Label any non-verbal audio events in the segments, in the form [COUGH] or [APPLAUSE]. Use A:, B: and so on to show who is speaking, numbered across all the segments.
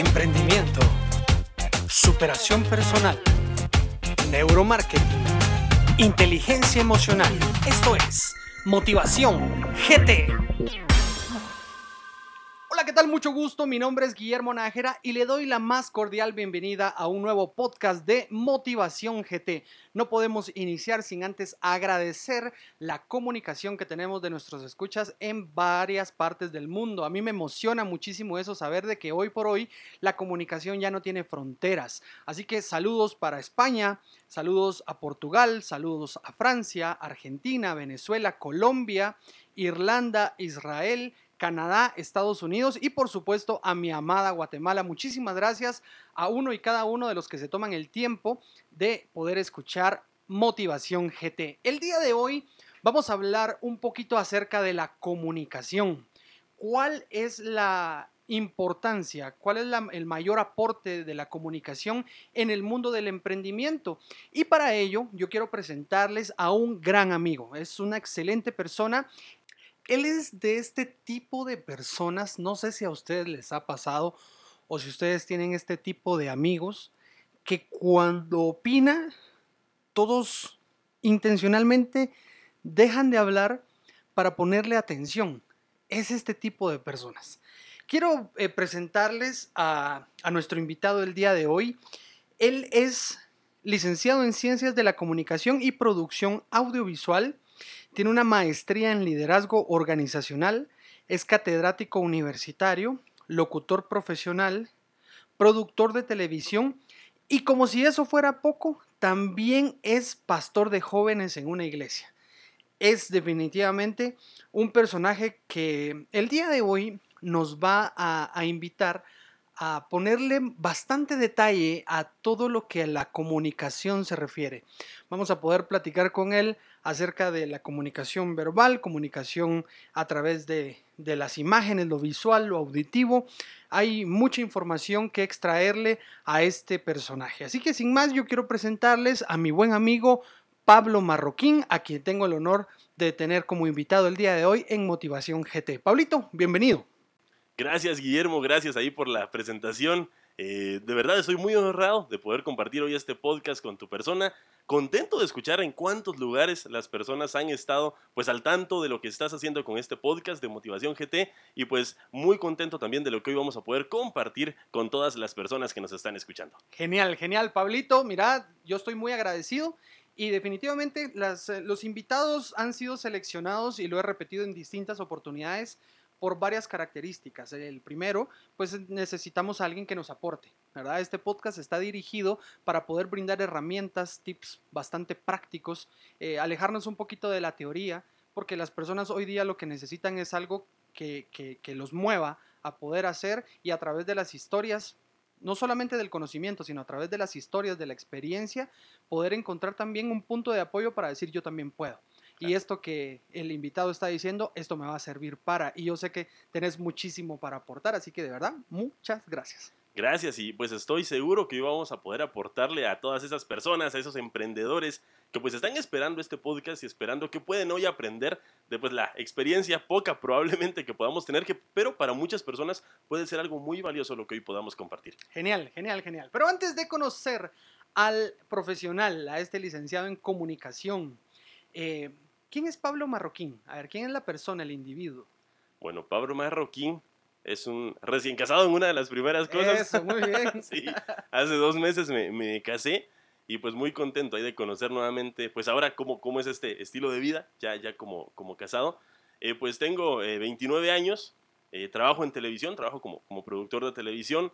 A: emprendimiento, superación personal, neuromarketing, inteligencia emocional. Esto es Motivación GT. Hola, ¿qué tal? Mucho gusto. Mi nombre es Guillermo Nájera y le doy la más cordial bienvenida a un nuevo podcast de Motivación GT. No podemos iniciar sin antes agradecer la comunicación que tenemos de nuestros escuchas en varias partes del mundo. A mí me emociona muchísimo eso, saber de que hoy por hoy la comunicación ya no tiene fronteras. Así que saludos para España, saludos a Portugal, saludos a Francia, Argentina, Venezuela, Colombia, Irlanda, Israel, Canadá, Estados Unidos y por supuesto a mi amada Guatemala. Muchísimas gracias a uno y cada uno de los que se toman el tiempo de poder escuchar Motivación GT. El día de hoy vamos a hablar un poquito acerca de la comunicación. ¿Cuál es la importancia, cuál es el mayor aporte de la comunicación en el mundo del emprendimiento. Y para ello yo quiero presentarles a un gran amigo, es una excelente persona él es de este tipo de personas, no sé si a ustedes les ha pasado o si ustedes tienen este tipo de amigos, que cuando opina, todos intencionalmente dejan de hablar para ponerle atención. Es este tipo de personas. Quiero eh, presentarles a, a nuestro invitado del día de hoy. Él es licenciado en Ciencias de la Comunicación y Producción Audiovisual tiene una maestría en liderazgo organizacional, es catedrático universitario, locutor profesional, productor de televisión y como si eso fuera poco, también es pastor de jóvenes en una iglesia. Es definitivamente un personaje que el día de hoy nos va a, invitar a ponerle bastante detalle a todo lo que a la comunicación se refiere. Vamos a poder platicar con él acerca de la comunicación verbal, comunicación a través de, las imágenes, lo visual, lo auditivo. Hay mucha información que extraerle a este personaje. Así que sin más, yo quiero presentarles a mi buen amigo Pablo Marroquín, a quien tengo el honor de tener como invitado el día de hoy en Motivación GT. Pablito, bienvenido.
B: Gracias Guillermo, gracias ahí por la presentación. Eh, de verdad estoy muy honrado de poder compartir hoy este podcast con tu persona. Contento de escuchar en cuántos lugares las personas han estado pues al tanto de lo que estás haciendo con este podcast de Motivación GT y pues muy contento también de lo que hoy vamos a poder compartir con todas las personas que nos están escuchando.
A: Genial, genial, Pablito. Mira, yo estoy muy agradecido y definitivamente eh, los invitados han sido seleccionados y lo he repetido en distintas oportunidades por varias características. El primero, pues necesitamos a alguien que nos aporte, ¿verdad? Este podcast está dirigido para poder brindar herramientas, tips bastante prácticos, eh, alejarnos un poquito de la teoría, porque las personas hoy día lo que necesitan es algo que, que los mueva a poder hacer y a través de las historias no solamente del conocimiento, sino a través de las historias, de la experiencia, poder encontrar también un punto de apoyo para decir yo también puedo. Y esto que el invitado está diciendo, esto me va a servir para. Y yo sé que tenés muchísimo para aportar, así que de verdad, muchas gracias.
B: Gracias y pues estoy seguro que vamos a poder aportarle a todas esas personas, a esos emprendedores que pues están esperando este podcast y esperando que pueden hoy aprender de pues la experiencia poca probablemente que podamos tener, que, pero para muchas personas puede ser algo muy valioso lo que hoy podamos compartir.
A: Genial, genial, genial. Pero antes de conocer al profesional, a este licenciado en comunicación, eh, ¿Quién es Pablo Marroquín? A ver, ¿quién es la persona, el individuo?
B: Bueno, Pablo Marroquín es un recién casado en una de las primeras cosas.
A: Eso, muy bien. [LAUGHS]
B: sí, hace dos meses me, casé y pues muy contento ahí de conocer nuevamente, pues ahora cómo, cómo es este estilo de vida, ya, ya como, como casado. Eh, pues tengo 29 eh, años, eh, trabajo en televisión, trabajo como, como productor de televisión.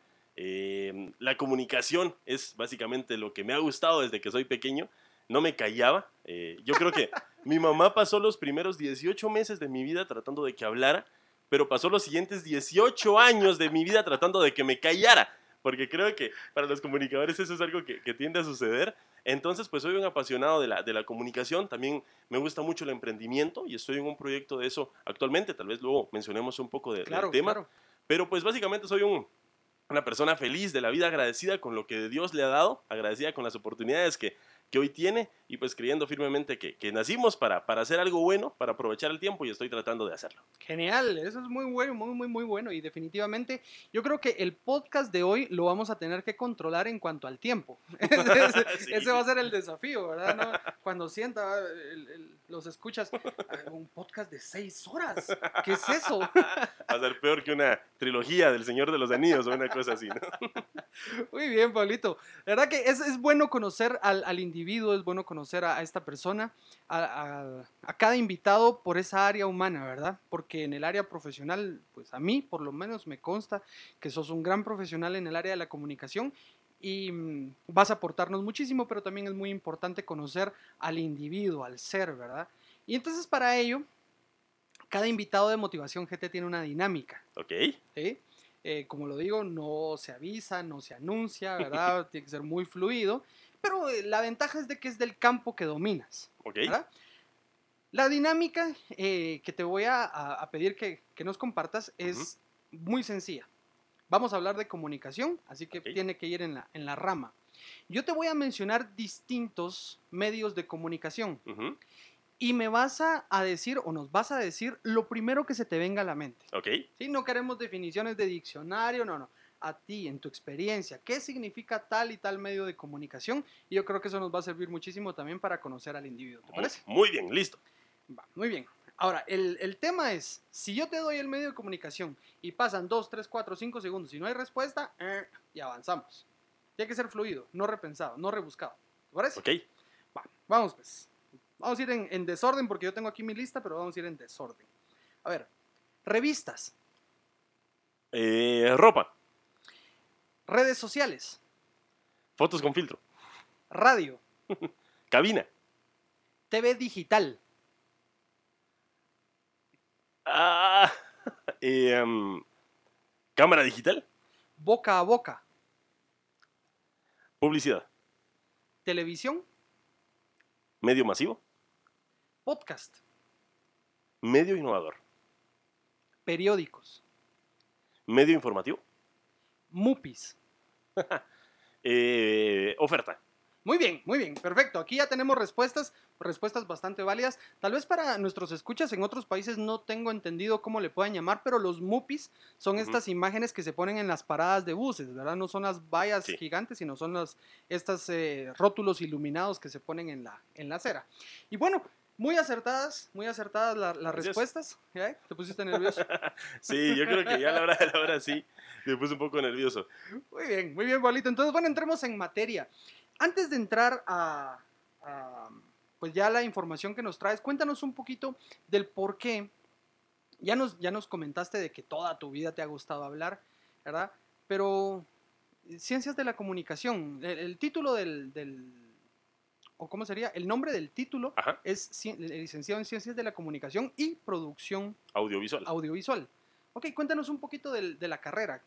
B: la comunicación es básicamente lo que me ha gustado desde que soy pequeño no me callaba. Eh, yo creo que [LAUGHS] mi mamá pasó los primeros 18 meses de mi vida tratando de que hablara, pero pasó los siguientes 18 años de mi vida tratando de que me callara, porque creo que para los comunicadores eso es algo que, tiende a suceder. Entonces, pues soy un apasionado de la, de la comunicación, también me gusta mucho el emprendimiento y estoy en un proyecto de eso actualmente, tal vez luego mencionemos un poco de, del tema, pero pues básicamente soy un, una persona feliz de la vida, agradecida con lo que Dios le ha dado, agradecida con las oportunidades que, que hoy tiene y pues creyendo firmemente que, que nacimos para, para hacer algo bueno, para aprovechar el tiempo y estoy tratando de hacerlo.
A: Genial, eso es muy bueno, muy, muy, muy bueno y definitivamente yo creo que el podcast de hoy lo vamos a tener que controlar en cuanto al tiempo. [LAUGHS] [LAUGHS] ese,
B: Sí.
A: ese va a ser el desafío, ¿verdad? ¿No? Cuando sienta, el- el- los escuchas, "Ah, un podcast de seis horas, ¿qué es eso? [LAUGHS]
B: Va a ser peor que una trilogía del Señor de los Anillos o una cosa así, ¿no?
A: Muy bien, Pablito. La verdad que es, es bueno conocer al, al individuo, es bueno conocer a, a esta persona, a, a- a cada invitado por esa área humana, ¿verdad? Porque en el área profesional, pues a mí por lo menos me consta que sos un gran profesional en el área de la comunicación y mm, vas a aportarnos muchísimo, pero también es muy importante conocer al individuo, al ser, ¿verdad? Y entonces para ello, cada invitado de Motivación GT tiene una dinámica.
B: ¿Ok?
A: ¿sí? Eh, como lo digo, no se avisa, no se anuncia, ¿verdad? [LAUGHS] Tiene que ser muy fluido, pero eh, la ventaja es de que es del campo que dominas,
B: ¿Ok?
A: ¿verdad? La dinámica eh, que te voy a, pedir que, que nos compartas es muy sencilla. Vamos a hablar de comunicación, así que tiene que ir en la, en la rama. Yo te voy a mencionar distintos medios de comunicación y me vas a, a decir o nos vas a decir lo primero que se te venga a la mente.
B: ¿Ok?
A: ¿sí? No queremos definiciones de diccionario, no, no. A ti, en tu experiencia, ¿qué significa tal y tal medio de comunicación? Y yo creo que eso nos va a servir muchísimo también para conocer al individuo, ¿te parece?
B: Muy bien, listo.
A: Va, muy bien. Ahora, el, el tema es, si yo te doy el medio de comunicación y pasan 2, 3, 4, 5 segundos y no hay respuesta, eh, y avanzamos. Tiene que ser fluido, no repensado, no rebuscado. ¿Te parece?
B: ¿Ok?
A: Va, vamos pues. Vamos a ir en, en desorden porque yo tengo aquí mi lista, pero vamos a ir en desorden. A ver, revistas,
B: Eh, ropa,
A: redes sociales,
B: fotos con filtro,
A: radio, [LAUGHS]
B: cabina,
A: TV digital,
B: ah, [LAUGHS] eh, em, cámara digital,
A: boca a boca,
B: publicidad,
A: televisión,
B: medio masivo,
A: podcast,
B: medio innovador,
A: periódicos,
B: medio informativo,
A: MUPIs. [LAUGHS]
B: eh, oferta.
A: Muy bien, muy bien, perfecto. Aquí ya tenemos respuestas, respuestas bastante válidas. Tal vez para nuestros escuchas en otros países no tengo entendido cómo le puedan llamar, pero los MUPIs son estas imágenes que se ponen en las paradas de buses, ¿verdad? No son las vallas
B: Sí.
A: gigantes, sino son las, estas eh, rótulos iluminados que se ponen en la, en la acera. Y bueno, muy acertadas, muy acertadas la- las
B: Gracias.
A: respuestas. ¿Te pusiste nervioso? [LAUGHS]
B: Sí, yo creo que ya a la hora de la hora sí, me puse un poco nervioso.
A: Muy bien, muy bien, Pablito. Entonces, bueno, entremos en materia. Antes de entrar a, a, pues ya la información que nos traes, cuéntanos un poquito del por qué. Ya nos, ya nos comentaste de que toda tu vida te ha gustado hablar, ¿verdad? Pero eh, ciencias de la comunicación, el, el título del, del, o cómo sería, el nombre del título
B: Ajá,
A: es cien- licenciado en ciencias de la comunicación y producción
B: audiovisual.
A: audiovisual. Ok, cuéntanos un poquito del- de la carrera.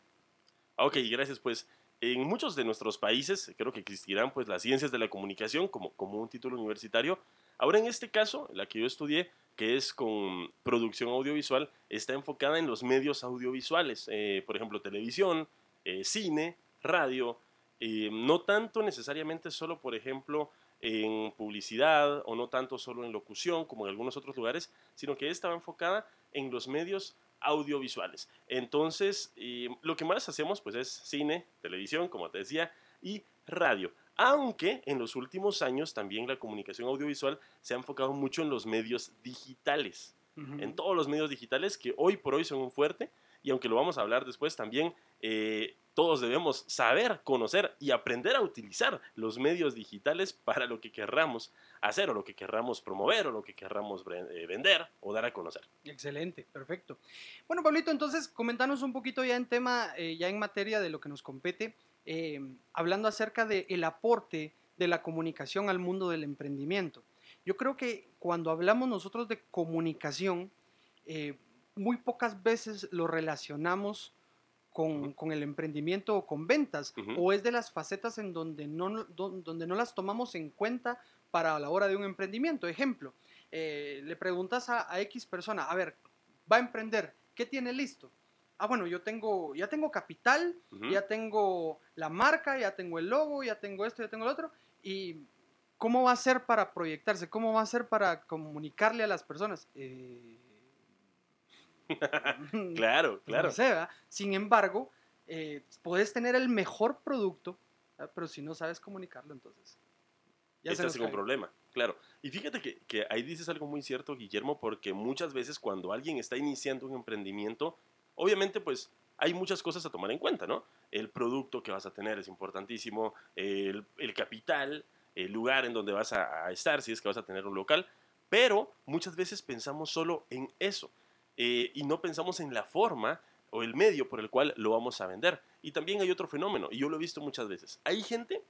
B: Ok, gracias. Pues en muchos de nuestros países creo que existirán pues las ciencias de la comunicación como, como un título universitario. Ahora en este caso, la que yo estudié, que es con producción audiovisual, está enfocada en los medios audiovisuales, eh, por ejemplo, televisión, eh, cine, radio, eh, no tanto necesariamente solo, por ejemplo, en publicidad o no tanto solo en locución como en algunos otros lugares, sino que estaba enfocada en los medios audiovisuales. Entonces, eh, lo que más hacemos pues es cine, televisión, como te decía, y radio. Aunque en los últimos años también la comunicación audiovisual se ha enfocado mucho en los medios digitales, en todos los medios digitales que hoy por hoy son un fuerte y aunque lo vamos a hablar después también, eh, todos debemos saber, conocer y aprender a utilizar los medios digitales para lo que querramos hacer o lo que querramos promover o lo que querramos eh, vender o dar a conocer.
A: Excelente, perfecto. Bueno, Pablito, entonces comentanos un poquito ya en tema, eh, ya en materia de lo que nos compete, eh, hablando acerca del aporte de la comunicación al mundo del emprendimiento. Yo creo que cuando hablamos nosotros de comunicación, eh, muy pocas veces lo relacionamos con, con el emprendimiento o con ventas, o es de las facetas en donde no, don- donde no las tomamos en cuenta para la hora de un emprendimiento. Ejemplo, eh, le preguntas a, a X persona, a ver, va a emprender, ¿qué tiene listo? Ah, bueno, yo tengo, ya tengo capital, ya tengo la marca, ya tengo el logo, ya tengo esto, ya tengo el otro, y ¿cómo va a ser para proyectarse? ¿Cómo va a ser para comunicarle a las personas? Eh, [LAUGHS]
B: claro, claro.
A: No sé, ¿verdad? Sin embargo, eh, puedes tener el mejor producto, ¿verdad? pero si no sabes comunicarlo, entonces
B: ya estás en un problema. Claro. Y fíjate que, que, ahí dices algo muy cierto, Guillermo, porque muchas veces cuando alguien está iniciando un emprendimiento, obviamente pues hay muchas cosas a tomar en cuenta, ¿no? El producto que vas a tener es importantísimo, el, el capital, el lugar en donde vas a, estar, si es que vas a tener un local, pero muchas veces pensamos solo en eso eh, y no pensamos en la forma o el medio por el cual lo vamos a vender. Y también hay otro fenómeno, y yo lo he visto muchas veces. Hay gente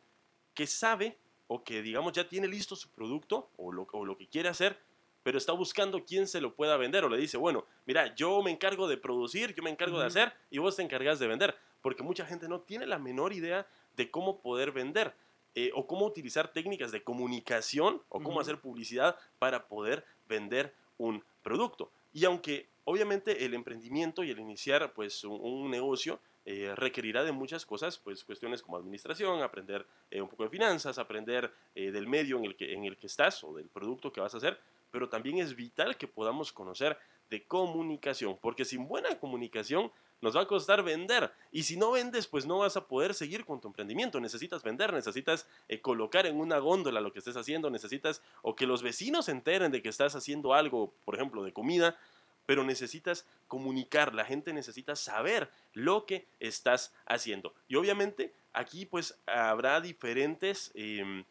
B: que sabe o que digamos ya tiene listo su producto o lo, o lo que quiere hacer, pero está buscando quién se lo pueda vender o le dice, bueno, mira, yo me encargo de producir, yo me encargo de hacer y vos te encargas de vender, porque mucha gente no tiene la menor idea de cómo poder vender. Eh, o cómo utilizar técnicas de comunicación o cómo hacer publicidad para poder vender un producto. Y aunque obviamente el emprendimiento y el iniciar pues un, negocio eh, requerirá de muchas cosas, pues cuestiones como administración, aprender eh, un poco de finanzas, aprender del medio en el, que, en el que estás o del producto que vas a hacer, pero también es vital que podamos conocer de comunicación, porque sin buena comunicación nos va a costar vender. Y si no vendes, pues no vas a poder seguir con tu emprendimiento. Necesitas vender, necesitas eh, colocar en una góndola lo que estés haciendo, necesitas o que los vecinos se enteren de que estás haciendo algo, por ejemplo, de comida, pero necesitas comunicar, la gente necesita saber lo que estás haciendo. Y obviamente aquí pues habrá diferentes em,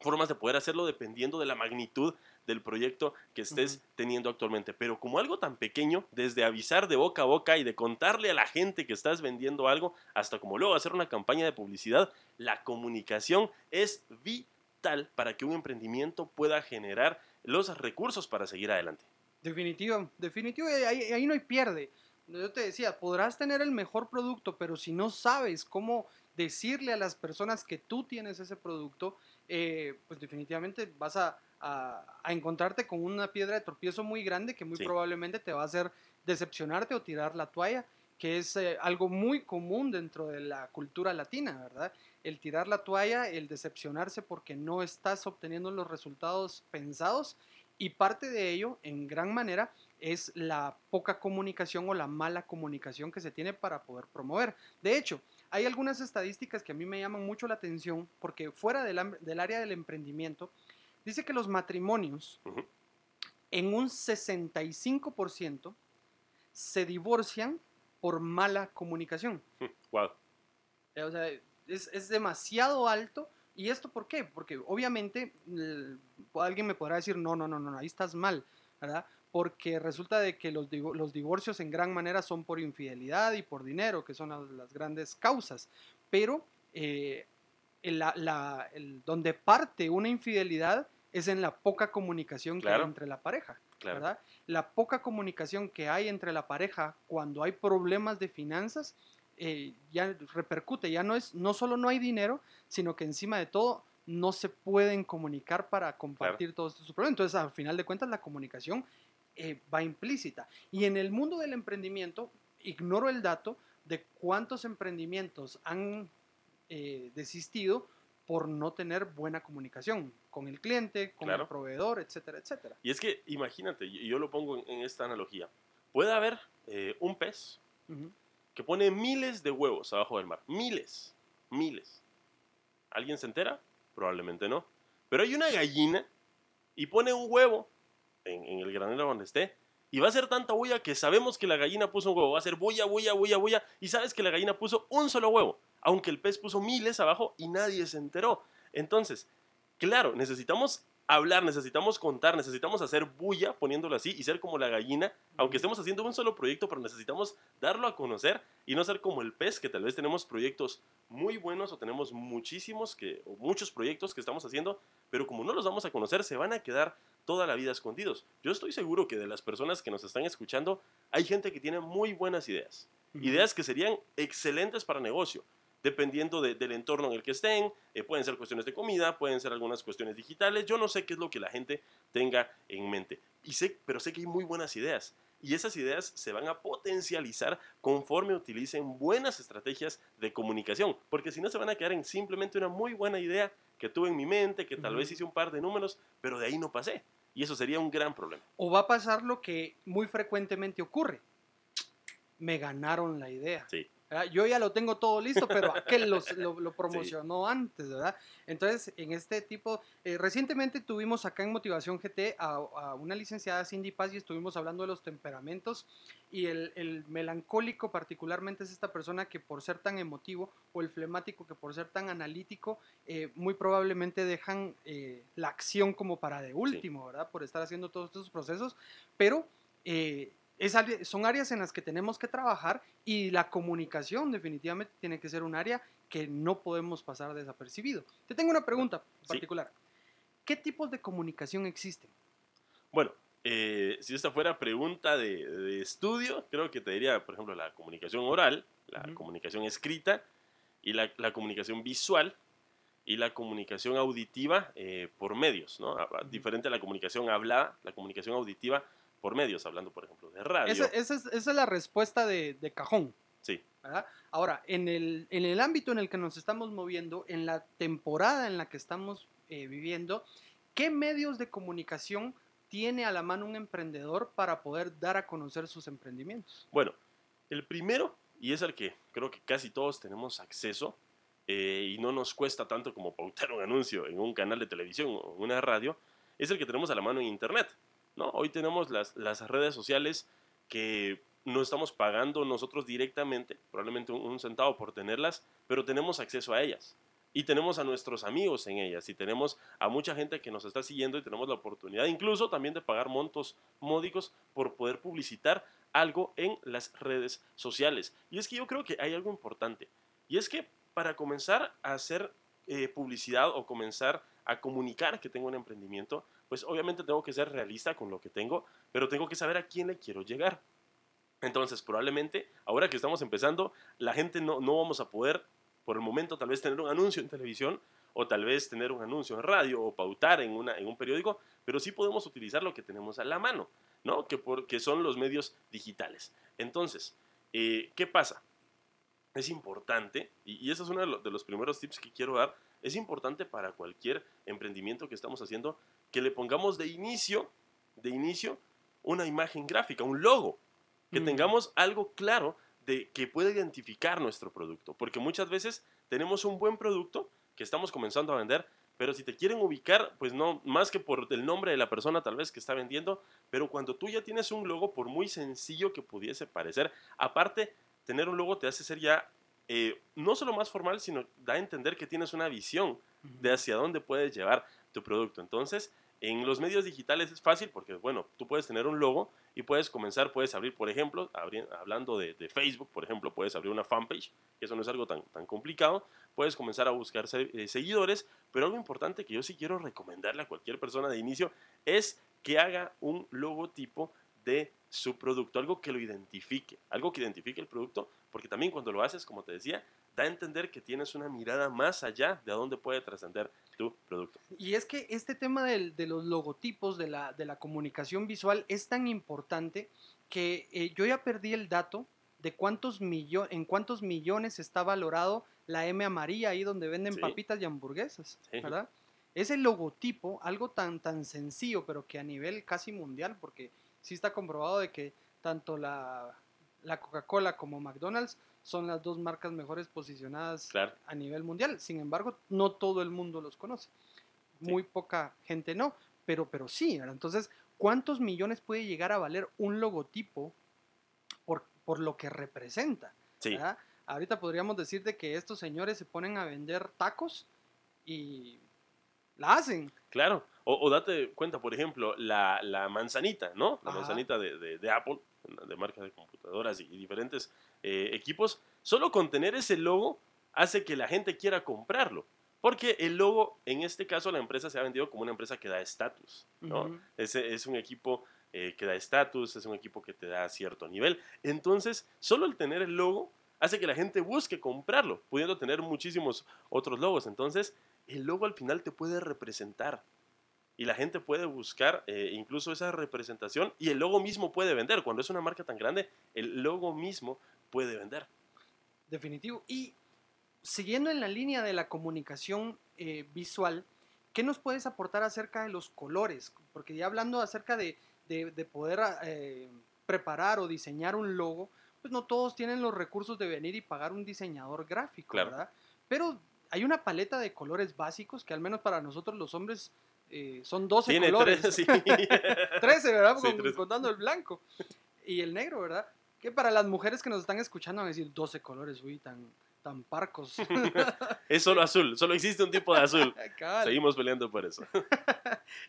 B: formas de poder hacerlo dependiendo de la magnitud del proyecto que estés teniendo actualmente. Pero como algo tan pequeño, desde avisar de boca a boca y de contarle a la gente que estás vendiendo algo, hasta como luego hacer una campaña de publicidad, la comunicación es vital para que un emprendimiento pueda generar los recursos para seguir adelante.
A: Definitivo, definitivo, ahí, ahí no hay pierde. Yo te decía, podrás tener el mejor producto, pero si no sabes cómo decirle a las personas que tú tienes ese producto, eh, pues definitivamente vas a, a, encontrarte con una piedra de tropiezo muy grande que muy probablemente te va a hacer decepcionarte o tirar la toalla, que es eh, algo muy común dentro de la cultura latina, ¿verdad? El tirar la toalla, el decepcionarse porque no estás obteniendo los resultados pensados y parte de ello, en gran manera, es la poca comunicación o la mala comunicación que se tiene para poder promover. De hecho, hay algunas estadísticas que a mí me llaman mucho la atención porque fuera del, del área del emprendimiento, Dice que los matrimonios en un 65% se divorcian por mala comunicación.
B: Wow.
A: O sea, es, demasiado alto. ¿Y esto por qué? Porque obviamente alguien me podrá decir, no, no, no, no, ahí estás mal, ¿verdad? Porque resulta de que los, los divorcios en gran manera son por infidelidad y por dinero, que son las, grandes causas. Pero eh, la, el, donde parte una infidelidad es en la poca comunicación que hay entre la pareja. ¿verdad? La poca comunicación que hay entre la pareja cuando hay problemas de finanzas eh, ya repercute, ya no es, no solo no hay dinero, sino que encima de todo no se pueden comunicar para compartir todos estos problemas. Entonces, al final de cuentas, la comunicación eh, va implícita. Y en el mundo del emprendimiento, ignoro el dato de cuántos emprendimientos han eh, desistido por no tener buena comunicación con el cliente, con el proveedor, etcétera, etcétera.
B: Y es que imagínate, y yo lo pongo en, esta analogía, puede haber eh, un pez que pone miles de huevos abajo del mar, miles, miles. ¿Alguien se entera? Probablemente no. Pero hay una gallina y pone un huevo en, el granero donde esté y va a ser tanta bulla que sabemos que la gallina puso un huevo. Va a ser bulla, bulla, bulla, bulla. Y sabes que la gallina puso un solo huevo aunque el pez puso miles abajo y nadie se enteró. Entonces, claro, necesitamos hablar, necesitamos contar, necesitamos hacer bulla, poniéndolo así, y ser como la gallina, aunque estemos haciendo un solo proyecto, pero necesitamos darlo a conocer y no ser como el pez, que tal vez tenemos proyectos muy buenos o tenemos muchísimos, que, o muchos proyectos que estamos haciendo, pero como no los vamos a conocer, se van a quedar toda la vida escondidos. Yo estoy seguro que de las personas que nos están escuchando, hay gente que tiene muy buenas ideas, ideas que serían excelentes para negocio, dependiendo del entorno en el que estén. Eh, pueden ser cuestiones de comida, pueden ser algunas cuestiones digitales. Yo no sé qué es lo que la gente tenga en mente. Y sé, pero sé que hay muy buenas ideas. Y esas ideas se van a potencializar conforme utilicen buenas estrategias de comunicación. Porque si no, se van a quedar en simplemente una muy buena idea que tuve en mi mente, que tal vez hice un par de números, pero de ahí no pasé. Y eso sería un gran problema.
A: O va a pasar lo que muy frecuentemente ocurre. Me ganaron la idea.
B: Sí.
A: Yo ya lo tengo todo listo, pero aquel lo, lo, [LAUGHS] promocionó antes, ¿verdad? Entonces, en este tipo, eh, recientemente tuvimos acá en Motivación GT a, una licenciada Cindy Paz y estuvimos hablando de los temperamentos y el, el, melancólico particularmente es esta persona que por ser tan emotivo o el flemático que por ser tan analítico, eh, muy probablemente dejan eh, la acción como para de último, ¿verdad? Por estar haciendo todos estos procesos, pero son áreas en las que tenemos que trabajar y la comunicación definitivamente tiene que ser un área que no podemos pasar desapercibido. Te tengo una pregunta particular. ¿Qué tipos de comunicación existen?
B: Bueno, eh, si esta fuera pregunta de, estudio, creo que te diría, por ejemplo, la comunicación oral, la comunicación escrita y la, comunicación visual y la comunicación auditiva eh, por medios, ¿no? Diferente a la comunicación hablada, la comunicación auditiva por medios, hablando por ejemplo de radio.
A: Esa, es, la respuesta de, cajón.
B: Sí.
A: Ahora, en el, en el ámbito en el que nos estamos moviendo, en la temporada en la que estamos eh, viviendo, ¿qué medios de comunicación tiene a la mano un emprendedor para poder dar a conocer sus emprendimientos?
B: Bueno, el primero, y es al que creo que casi todos tenemos acceso, eh, y no nos cuesta tanto como pautar un anuncio en un canal de televisión o en una radio, es el que tenemos a la mano en Internet. ¿No? Hoy tenemos las, redes sociales que no estamos pagando nosotros directamente, probablemente un, centavo por tenerlas, pero tenemos acceso a ellas. Y tenemos a nuestros amigos en ellas, y tenemos a mucha gente que nos está siguiendo y tenemos la oportunidad incluso también de pagar montos módicos por poder publicitar algo en las redes sociales. Y es que yo creo que hay algo importante, y es que para comenzar a hacer eh, publicidad o comenzar a comunicar que tengo un emprendimiento, pues obviamente tengo que ser realista con lo que tengo, pero tengo que saber a quién le quiero llegar. Entonces, probablemente, ahora que estamos empezando, la gente no, no vamos a poder, por el momento, tal vez tener un anuncio en televisión, o tal vez tener un anuncio en radio, o pautar en, una, en un periódico, pero sí podemos utilizar lo que tenemos a la mano, ¿no? Que, porque son los medios digitales. Entonces, eh, ¿qué pasa? Es importante, y, y ese es uno de los primeros tips que quiero dar, es importante para cualquier emprendimiento que estamos haciendo que le pongamos de inicio, de inicio, una imagen gráfica, un logo, que mm. tengamos algo claro de que pueda identificar nuestro producto, porque muchas veces tenemos un buen producto que estamos comenzando a vender, pero si te quieren ubicar, pues no, más que por el nombre de la persona tal vez que está vendiendo, pero cuando tú ya tienes un logo, por muy sencillo que pudiese parecer, aparte, tener un logo te hace ser ya eh, no solo más formal, sino da a entender que tienes una visión de hacia dónde puedes llevar tu producto. Entonces, en los medios digitales es fácil porque, bueno, tú puedes tener un logo y puedes comenzar, puedes abrir, por ejemplo, hablando de, Facebook, por ejemplo, puedes abrir una fanpage, que eso no es algo tan, tan complicado, puedes comenzar a buscar eh, seguidores, pero algo importante que yo sí quiero recomendarle a cualquier persona de inicio es que haga un logotipo de su producto, algo que lo identifique, algo que identifique el producto, porque también cuando lo haces, como te decía, da a entender que tienes una mirada más allá de a dónde puede trascender tu producto.
A: Y es que este tema de los logotipos, de la, de la, comunicación visual, es tan importante que eh, yo ya perdí el dato de cuántos millones, en cuántos millones está valorado la M amarilla ahí donde venden papitas y hamburguesas, ¿verdad? Ese logotipo, algo tan, tan sencillo, pero que a nivel casi mundial, porque sí está comprobado de que tanto la, la Coca-Cola como McDonald's son las dos marcas mejores posicionadas a nivel mundial. Sin embargo, no todo el mundo los conoce. Muy poca gente no, pero, pero sí. Entonces, ¿cuántos millones puede llegar a valer un logotipo por, por lo que representa?
B: Sí.
A: Ahorita podríamos decir de que estos señores se ponen a vender tacos y la hacen.
B: Claro. O, date cuenta, por ejemplo, la, la manzanita, ¿no? La manzanita de, de Apple de marcas de computadoras y, diferentes eh, equipos, solo con tener ese logo hace que la gente quiera comprarlo. Porque el logo, en este caso, la empresa se ha vendido como una empresa que da estatus. ¿no? es, un equipo eh, que da estatus, es un equipo que te da cierto nivel. Entonces, solo el tener el logo hace que la gente busque comprarlo, pudiendo tener muchísimos otros logos. Entonces, el logo al final te puede representar y la gente puede buscar eh, incluso esa representación y el logo mismo puede vender. Cuando es una marca tan grande, el logo mismo puede vender.
A: Definitivo. Y siguiendo en la línea de la comunicación eh, visual, ¿qué nos puedes aportar acerca de los colores? Porque ya hablando acerca de, de, de poder eh, preparar o diseñar un logo, pues no todos tienen los recursos de venir y pagar un diseñador gráfico,
B: Claro.
A: ¿verdad? Pero hay una paleta de colores básicos que al menos para nosotros los hombres eh, son 12
B: Tiene
A: colores.
B: tres, sí. [LAUGHS]
A: 13, ¿verdad?
B: Sí,
A: Con-
B: trece.
A: Contando el blanco. Y el negro, ¿verdad? Que para las mujeres que nos están escuchando van a decir 12 colores, uy, tan, tan parcos. [LAUGHS]
B: es solo azul, solo existe un tipo de azul. [LAUGHS] Seguimos peleando por eso.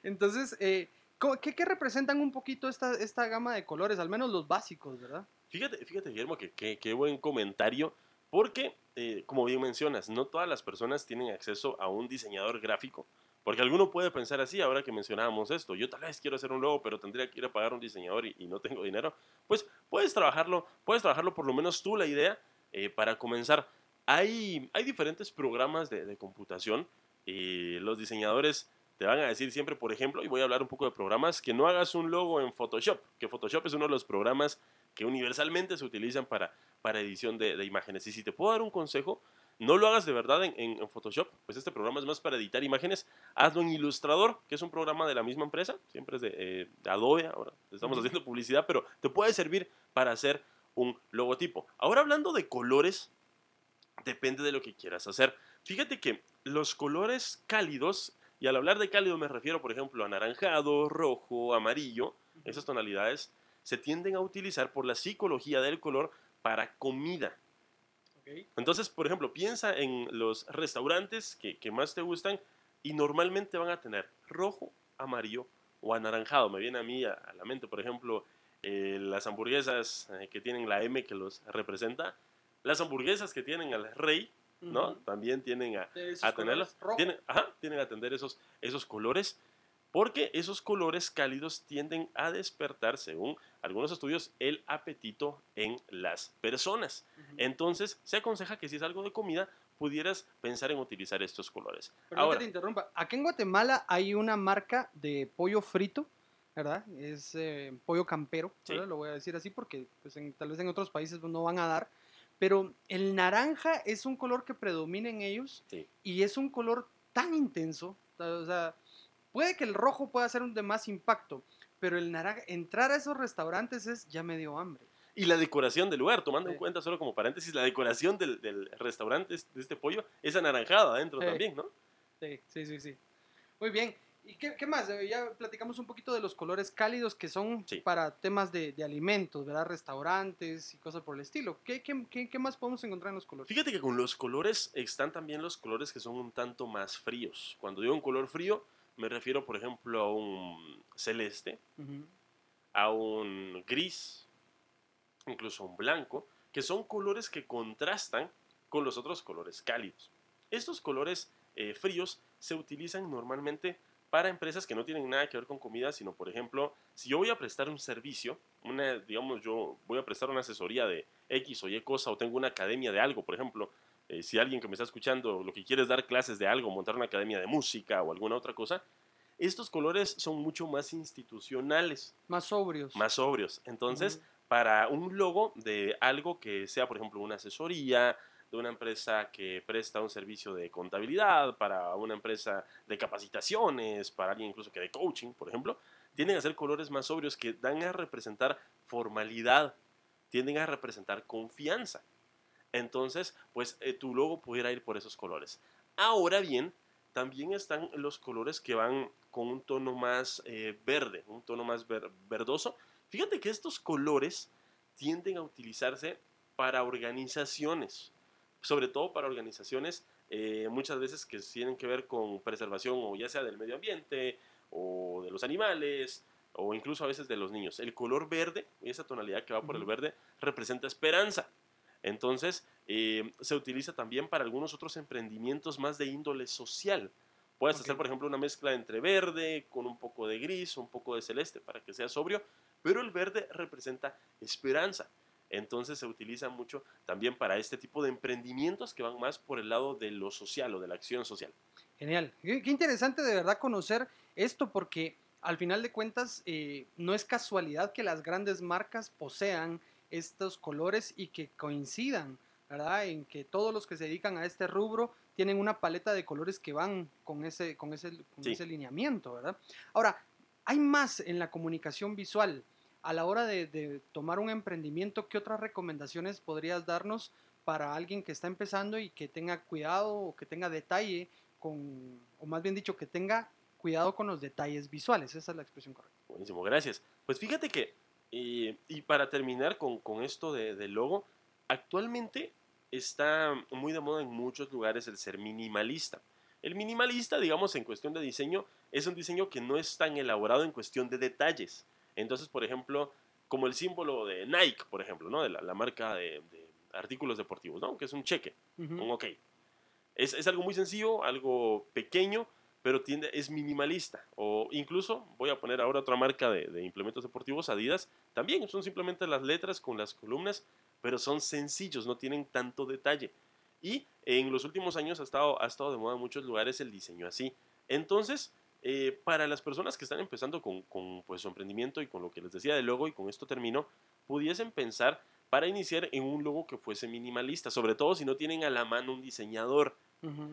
A: Entonces, eh, ¿cómo- ¿qué, qué representan un poquito esta, esta gama de colores? Al menos los básicos, ¿verdad?
B: Fíjate, fíjate Guillermo, que que- qué buen comentario, porque, eh, como bien mencionas, no todas las personas tienen acceso a un diseñador gráfico. Porque alguno puede pensar así, ahora que mencionábamos esto, yo tal vez quiero hacer un logo, pero tendría que ir a pagar un diseñador y, no tengo dinero. Pues puedes trabajarlo, puedes trabajarlo por lo menos tú la idea eh, para comenzar. Hay, hay diferentes programas de, computación y los diseñadores te van a decir siempre, por ejemplo, y voy a hablar un poco de programas, que no hagas un logo en Photoshop, que Photoshop es uno de los programas que universalmente se utilizan para, para edición de, de imágenes. Y si te puedo dar un consejo, no lo hagas de verdad en, en- en Photoshop, pues este programa es más para editar imágenes. Hazlo en Illustrator, que es un programa de la misma empresa, siempre es de, eh, de Adobe, ahora estamos haciendo publicidad, pero te puede servir para hacer un logotipo. Ahora hablando de colores, depende de lo que quieras hacer. Fíjate que los colores cálidos, y al hablar de cálido me refiero, por ejemplo, a anaranjado, rojo, amarillo, esas tonalidades se tienden a utilizar por la psicología del color para comida. Entonces, por ejemplo, piensa en los restaurantes que, que más te gustan y normalmente van a tener rojo, amarillo o anaranjado. Me viene a mí a, a la mente, por ejemplo, eh, las hamburguesas eh, que tienen la M que los representa. Las hamburguesas que tienen al rey, ¿no? También tienen a, a. Tienen, ajá, tienen a atender esos, esos colores, porque esos colores cálidos tienden a despertar, según algunos estudios, el apetito en las personas. Entonces, se aconseja que si es algo de comida, pudieras pensar en utilizar estos colores.
A: Perdón
B: Ahora,
A: que te interrumpa. Aquí en Guatemala hay una marca de pollo frito, ¿verdad? Es eh, pollo campero,
B: Sí.
A: Lo voy a decir así porque pues, en- tal vez en otros países pues, no van a dar. Pero el naranja es un color que predomina en ellos
B: Sí.
A: y es un color tan intenso. O sea, puede que el rojo pueda ser un de más impacto, pero el naranja, entrar a esos restaurantes es ya me dio hambre.
B: y la decoración del lugar, tomando en cuenta solo como paréntesis, la decoración del, del restaurante de este pollo es anaranjada adentro
A: Sí.
B: también, ¿no?
A: Sí, sí, sí, sí. Muy bien. ¿Y qué, qué más? Eh, Ya platicamos un poquito de los colores cálidos que son
B: Sí.
A: para temas de, de alimentos, ¿verdad? Restaurantes y cosas por el estilo. ¿Qué, qué, qué- qué más podemos encontrar en los colores?
B: Fíjate que con los colores están también los colores que son un tanto más fríos. Cuando digo un color frío, me refiero, por ejemplo, a un celeste, a un gris, incluso a un blanco, que son colores que contrastan con los otros colores cálidos. Estos colores eh, fríos se utilizan normalmente para empresas que no tienen nada que ver con comida, sino, por ejemplo, si yo voy a prestar un servicio, una, digamos, yo voy a prestar una asesoría de X o Y cosa, o tengo una academia de algo, por ejemplo, eh, si alguien que me está escuchando lo que quiere es dar clases de algo, montar una academia de música o alguna otra cosa, estos colores son mucho más institucionales,
A: Más sobrios.
B: más sobrios. Entonces, para un logo de algo que sea, por ejemplo, una asesoría, de una empresa que presta un servicio de contabilidad, para una empresa de capacitaciones, para alguien incluso que de coaching, por ejemplo, tienden a ser colores más sobrios que dan a representar formalidad, tienden a representar confianza. Entonces, pues eh, tu logo pudiera ir por esos colores. Ahora bien, también están los colores que van con un tono más eh, verde, un tono más ver- verdoso. Fíjate que estos colores tienden a utilizarse para organizaciones, sobre todo para organizaciones eh, muchas veces que tienen que ver con preservación o ya sea del medio ambiente o de los animales o incluso a veces de los niños. El color verde, esa tonalidad que va por el verde, representa esperanza. Entonces, eh, se utiliza también para algunos otros emprendimientos más de índole social. Puedes hacer, por ejemplo, una mezcla entre verde con un poco de gris, un poco de celeste para que sea sobrio, pero el verde representa esperanza. Entonces se utiliza mucho también para este tipo de emprendimientos que van más por el lado de lo social o de la acción social.
A: Genial. Qué, qué interesante de verdad conocer esto porque al final de cuentas eh, no es casualidad que las grandes marcas posean estos colores y que coincidan ¿verdad? En que todos los que se dedican a este rubro tienen una paleta de colores que van con ese, con ese, con
B: Sí.
A: ese lineamiento, ¿verdad? Ahora, hay más en la comunicación visual. A la hora de, de tomar un emprendimiento, ¿qué otras recomendaciones podrías darnos para alguien que está empezando y que tenga cuidado o que tenga detalle con, o más bien dicho, que tenga cuidado con los detalles visuales? Esa es la expresión correcta.
B: Buenísimo, gracias. Pues fíjate que, eh, y para terminar con, con esto de, del logo, actualmente está muy de moda en muchos lugares el ser minimalista. El minimalista, digamos, en cuestión de diseño, es un diseño que no es tan elaborado en cuestión de detalles. Entonces, por ejemplo, como el símbolo de Nike, por ejemplo, ¿no? De la, la marca de, de artículos deportivos, ¿no? Que es un cheque,
A: Ujú.
B: un ok. Es, es algo muy sencillo, algo pequeño, pero tiende, es minimalista. O incluso, voy a poner ahora otra marca de, de implementos deportivos, Adidas, también son simplemente las letras con las columnas, pero son sencillos, no tienen tanto detalle. Y en los últimos años ha estado, ha estado de moda en muchos lugares el diseño así. Entonces, eh, para las personas que están empezando con, con, pues, su emprendimiento y con lo que les decía del logo, y con esto termino, pudiesen pensar para iniciar en un logo que fuese minimalista, sobre todo si no tienen a la mano un diseñador.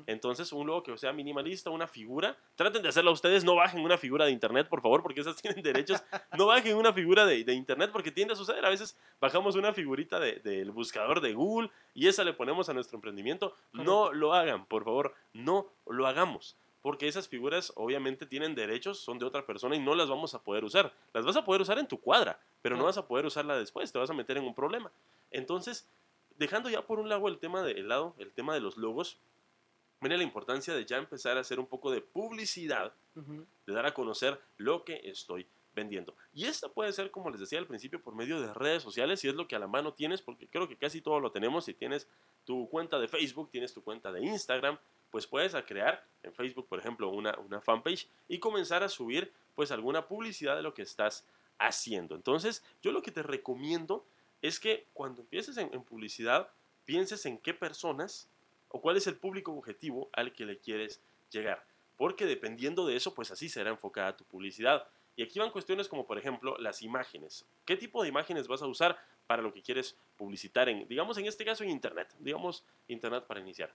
B: Entonces, un logo que sea minimalista, una figura, traten de hacerla ustedes, no bajen una figura de internet, por favor, porque esas [LAUGHS] tienen derechos. No bajen una figura de, de internet porque tiende a suceder. A veces bajamos una figurita de- del buscador de Google y esa le ponemos a nuestro emprendimiento. No lo hagan, por favor, no lo hagamos. Porque esas figuras obviamente tienen derechos, son de otra persona y no las vamos a poder usar. Las vas a poder usar en tu cuadra, pero no vas a poder usarla después, te vas a meter en un problema. Entonces, dejando ya por un lado el tema de, el lado, el tema de los logos, viene la importancia de ya empezar a hacer un poco de publicidad, de dar a conocer lo que estoy vendiendo. Y esta puede ser, como les decía al principio, por medio de redes sociales, si es lo que a la mano tienes, porque creo que casi todo lo tenemos. Si tienes tu cuenta de Facebook, tienes tu cuenta de Instagram, pues puedes a crear en Facebook, por ejemplo, una, una fanpage y comenzar a subir pues alguna publicidad de lo que estás haciendo. Entonces, yo lo que te recomiendo es que cuando empieces en, en publicidad, pienses en qué personas o cuál es el público objetivo al que le quieres llegar. Porque dependiendo de eso, pues así será enfocada tu publicidad. Y aquí van cuestiones como, por ejemplo, las imágenes. ¿Qué tipo de imágenes vas a usar para lo que quieres publicitar en, digamos, en este caso en Internet? Digamos, Internet para iniciar.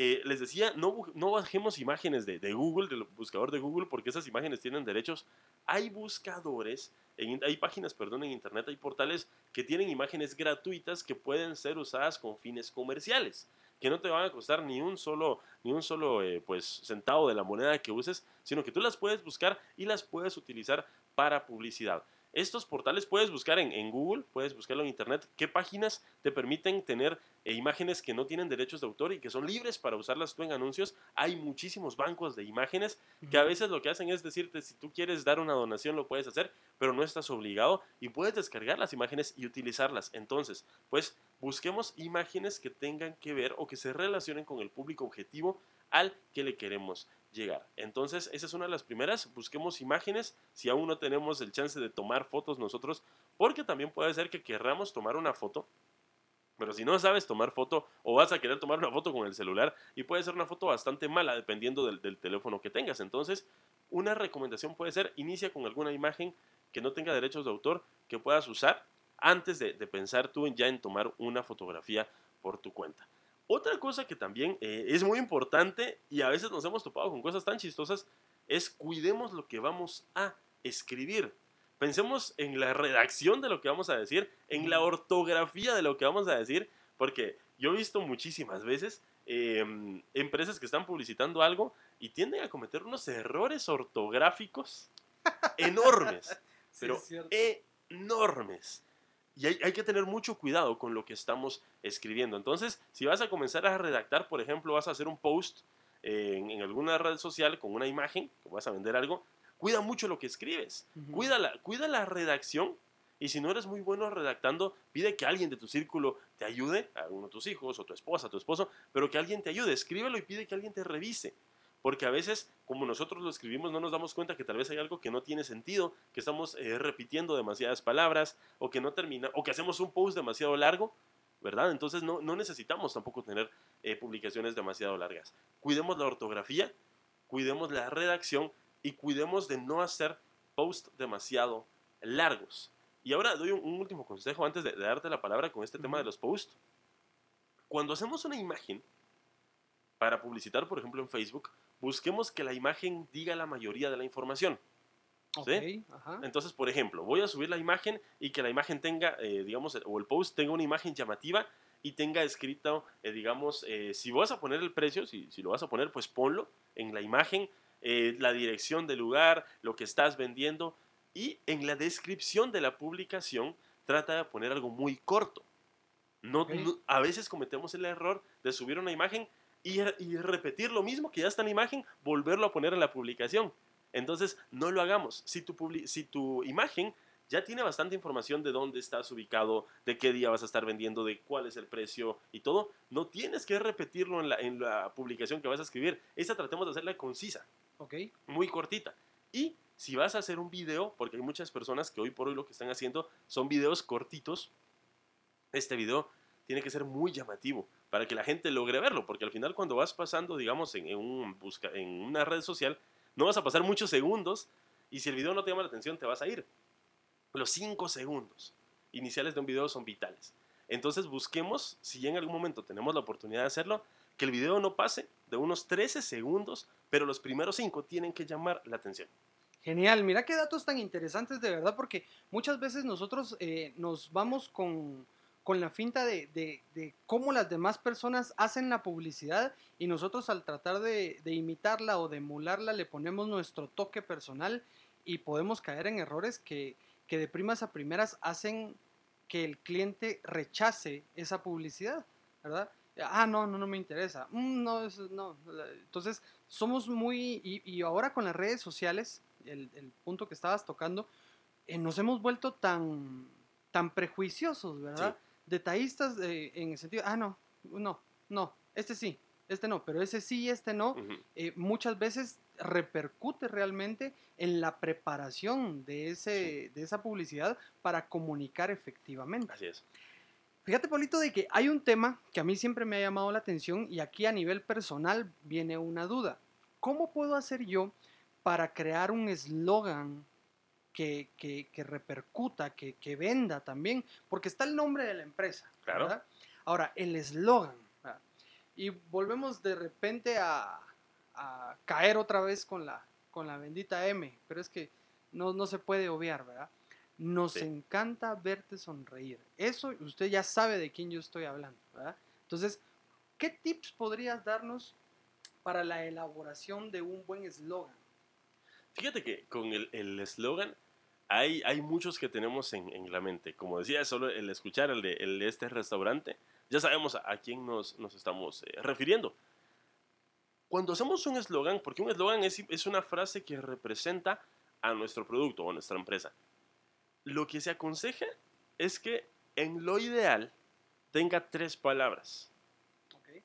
B: Eh, les decía, no, bajemos imágenes de, Google, del buscador de Google, porque esas imágenes tienen derechos. Hay buscadores, hay páginas, perdón, en Internet, hay portales que tienen imágenes gratuitas que pueden ser usadas con fines comerciales, que no te van a costar ni un solo, ni un solo eh, pues, centavo de la moneda que uses, sino que tú las puedes buscar y las puedes utilizar para publicidad. Estos portales puedes buscar en, en Google, puedes buscarlo en Internet, qué páginas te permiten tener eh, imágenes que no tienen derechos de autor y que son libres para usarlas tú en anuncios. Hay muchísimos bancos de imágenes que a veces lo que hacen es decirte si tú quieres dar una donación lo puedes hacer, pero no estás obligado y puedes descargar las imágenes y utilizarlas. Entonces, pues busquemos imágenes que tengan que ver o que se relacionen con el público objetivo al que le queremos llegar. Entonces, esa es una de las primeras. Busquemos imágenes si aún no tenemos el chance de tomar fotos nosotros, porque también puede ser que querramos tomar una foto. Pero si no sabes tomar foto o vas a querer tomar una foto con el celular y puede ser una foto bastante mala dependiendo del, teléfono que tengas. Entonces, una recomendación puede ser inicia con alguna imagen que no tenga derechos de autor que puedas usar antes de, de pensar tú ya en tomar una fotografía por tu cuenta. Otra cosa que también eh, es muy importante y a veces nos hemos topado con cosas tan chistosas es cuidemos lo que vamos a escribir. Pensemos en la redacción de lo que vamos a decir, en la ortografía de lo que vamos a decir, porque yo he visto muchísimas veces eh, empresas que están publicitando algo y tienden a cometer unos errores ortográficos [LAUGHS] enormes
A: Sí,
B: pero enormes. Y hay, hay que tener mucho cuidado con lo que estamos escribiendo. Entonces, si vas a comenzar a redactar, por ejemplo, vas a hacer un post eh, en, en alguna red social con una imagen, que vas a vender algo, cuida mucho lo que escribes. Cuida la, cuida la redacción. Y si no eres muy bueno redactando, pide que alguien de tu círculo te ayude, a uno de tus hijos o tu esposa, tu esposo, pero que alguien te ayude. Escríbelo y pide que alguien te revise. Porque a veces, como nosotros lo escribimos, no nos damos cuenta que tal vez hay algo que no tiene sentido, que estamos eh, repitiendo demasiadas palabras, o que no termina, o que hacemos un post demasiado largo, ¿verdad? Entonces no, no necesitamos tampoco tener eh, publicaciones demasiado largas. Cuidemos la ortografía, cuidemos la redacción y cuidemos de no hacer posts demasiado largos. Y ahora doy un, un último consejo antes de, de darte la palabra con este tema
A: Ujú.
B: de los posts. Cuando hacemos una imagen para publicitar, por ejemplo, en Facebook, busquemos que la imagen diga la mayoría de la información. ¿sí?
A: Ok, ajá.
B: Entonces, por ejemplo, voy a subir la imagen y que la imagen tenga, eh, digamos, o el post tenga una imagen llamativa y tenga escrito, eh, digamos, eh, si vas a poner el precio, si, si lo vas a poner, pues ponlo en la imagen, la dirección del lugar, lo que estás vendiendo y en la descripción de la publicación trata de poner algo muy corto. No- a veces cometemos el error de subir una imagen y, y repetir lo mismo que ya está en la imagen, volverlo a poner en la publicación. Entonces, no lo hagamos. Si tu, si tu imagen ya tiene bastante información de dónde estás ubicado, de qué día vas a estar vendiendo, de cuál es el precio y todo, no tienes que repetirlo en la, en la publicación que vas a escribir. Esa tratemos de hacerla concisa
A: Ok,
B: muy cortita. Y si vas a hacer un video, porque hay muchas personas que hoy por hoy lo que están haciendo son videos cortitos, este video tiene que ser muy llamativo para que la gente logre verlo, porque al final cuando vas pasando, digamos, en, una red social, no vas a pasar muchos segundos y si el video no te llama la atención te vas a ir. Los 5 segundos iniciales de un video son vitales. Entonces busquemos, si en algún momento tenemos la oportunidad de hacerlo, que el video no pase de unos 13 segundos, pero los primeros 5 tienen que llamar la atención.
A: genial. Mira qué datos tan interesantes de verdad, porque muchas veces nosotros eh, nos vamos con, con la finta de, de- de cómo las demás personas hacen la publicidad y nosotros al tratar de, imitarla o de emularla le ponemos nuestro toque personal y podemos caer en errores que, que de primas a primeras hacen que el cliente rechace esa publicidad, ¿verdad? Ah, no, no, no me interesa. Mm, no. Entonces, somos muy, y, ahora con las redes sociales, el, el punto que estabas tocando, eh, nos hemos vuelto tan, tan prejuiciosos, ¿verdad? Detallistas eh, en el sentido, ah, no, no, no, este sí, este no, pero ese sí, este no, eh, muchas veces repercute realmente en la preparación de, ese, de esa publicidad para comunicar efectivamente.
B: Así es.
A: Fíjate, Paulito, de que hay un tema que a mí siempre me ha llamado la atención y aquí a nivel personal viene una duda. ¿Cómo puedo hacer yo para crear un eslogan que, que- que repercuta, que, que venda también? Porque está el nombre de la empresa.
B: Claro.
A: ¿verdad? Ahora, el eslogan. Y volvemos de repente a, a caer otra vez con la, con la bendita M, pero es que no, no se puede obviar, ¿verdad? Nos
B: Sí.
A: encanta verte sonreír. Eso usted ya sabe de quién yo estoy hablando, ¿verdad? Entonces, ¿qué tips podrías darnos para la elaboración de un buen eslogan?
B: Fíjate que con el el eslogan hay, hay muchos que tenemos en, en la mente. Como decía, solo el escuchar el de, el de este restaurante, ya sabemos a, a quién nos, nos estamos eh, refiriendo. Cuando hacemos un eslogan, porque un eslogan es, es una frase que representa a nuestro producto o a nuestra empresa, lo que se aconseja es que en lo ideal tenga tres palabras.
A: ¿ok?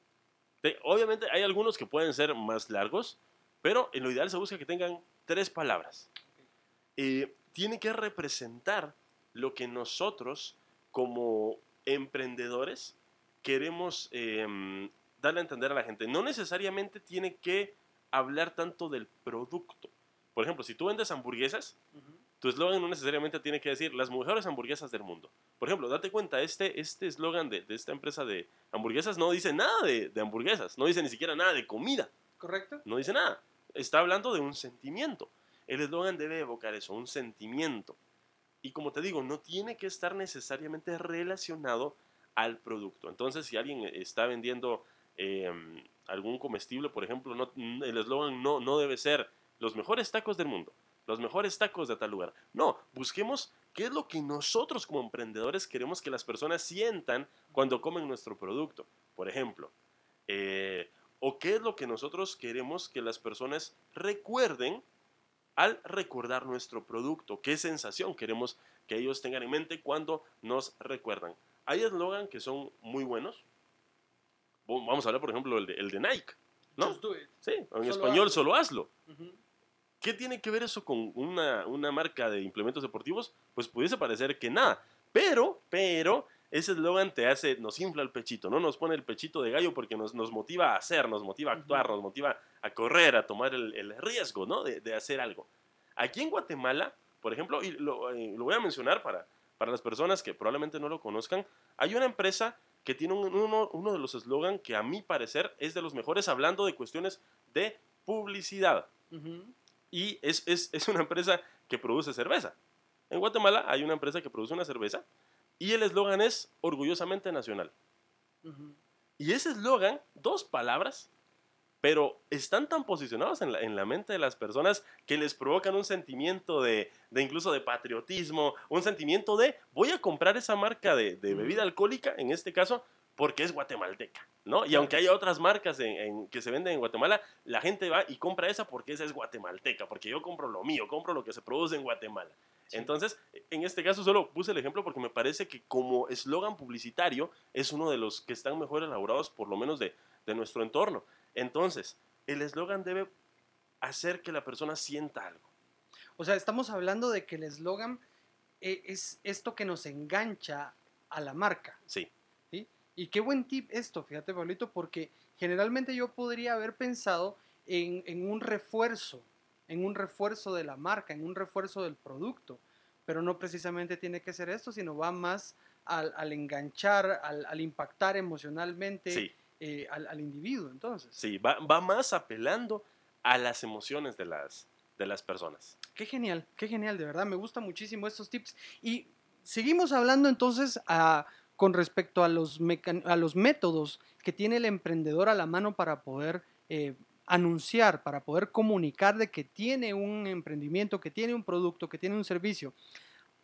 B: Te- obviamente hay algunos que pueden ser más largos, pero en lo ideal se busca que tengan tres palabras. Eh, tiene que representar lo que nosotros como emprendedores queremos eh, darle a entender a la gente. No necesariamente tiene que hablar tanto del producto. Por ejemplo, si tú vendes hamburguesas, tu eslogan no necesariamente tiene que decir las mejores hamburguesas del mundo. Por ejemplo, date cuenta, este este eslogan de, de esta empresa de hamburguesas no dice nada de, de hamburguesas, no dice ni siquiera nada de comida,
A: ¿Correcto?
B: no dice nada. Está hablando de un sentimiento. El eslogan debe evocar eso, un sentimiento. Y como te digo, no tiene que estar necesariamente relacionado al producto. Entonces, si alguien está vendiendo eh, algún comestible, por ejemplo, no- el eslogan no, no debe ser los mejores tacos del mundo, los mejores tacos de tal lugar. No, busquemos qué es lo que nosotros como emprendedores queremos que las personas sientan cuando comen nuestro producto. Por ejemplo, eh, o qué es lo que nosotros queremos que las personas recuerden al recordar nuestro producto, qué sensación queremos que ellos tengan en mente cuando nos recuerdan. Hay eslogan que son muy buenos. Vamos a hablar, por ejemplo, el de, el de Nike. ¿no?
A: Just do it.
B: Sí, en
A: Solo
B: español
A: hazlo.
B: solo hazlo. ¿Qué tiene que ver eso con una, una marca de implementos deportivos? Pues pudiese parecer que nada. Pero, pero, ese eslogan te hace, nos infla el pechito, ¿no? Nos pone el pechito de gallo porque nos, nos motiva a hacer, nos motiva a actuar, nos motiva a correr, a tomar el, el riesgo, ¿no? De, de hacer algo. Aquí en Guatemala, por ejemplo, y lo, eh, lo voy a mencionar para, para las personas que probablemente no lo conozcan, hay una empresa que tiene un- uno, uno de los eslogan que a mi parecer es de los mejores hablando de cuestiones de publicidad. Y es, es, es una empresa que produce cerveza. En Guatemala hay una empresa que produce una cerveza y el eslogan es orgullosamente nacional. Y ese eslogan, dos palabras, pero están tan posicionados en la, en la mente de las personas que les provocan un sentimiento de, de incluso de patriotismo, un sentimiento de voy a comprar esa marca de, de bebida alcohólica, en este caso, porque es guatemalteca, ¿no? Y aunque haya otras marcas en- en- que se venden en Guatemala, la gente va y compra esa porque esa es guatemalteca, porque yo compro lo mío, compro lo que se produce en Guatemala.
A: Sí.
B: Entonces, en este caso solo puse el ejemplo porque me parece que como eslogan publicitario es uno de los que están mejor elaborados, por lo menos de, de nuestro entorno. Entonces, el eslogan debe hacer que la persona sienta algo.
A: O sea, estamos hablando de que el eslogan eh, es esto que nos engancha a la marca.
B: ¿sí?
A: Y qué buen tip esto, fíjate, Pablito, porque generalmente yo podría haber pensado en, en un refuerzo, en un refuerzo de la marca, en un refuerzo del producto, pero no precisamente tiene que ser esto, sino va más al, al enganchar, al, al impactar emocionalmente
B: sí,
A: eh, al, al individuo, entonces.
B: sí. Va, va más apelando a las emociones de las, de las personas.
A: Qué genial, qué genial, de verdad, me gustan muchísimo estos tips. Y seguimos hablando entonces a- con respecto a los, a los métodos que tiene el emprendedor a la mano para poder eh, anunciar, para poder comunicar de que tiene un emprendimiento, que tiene un producto, que tiene un servicio.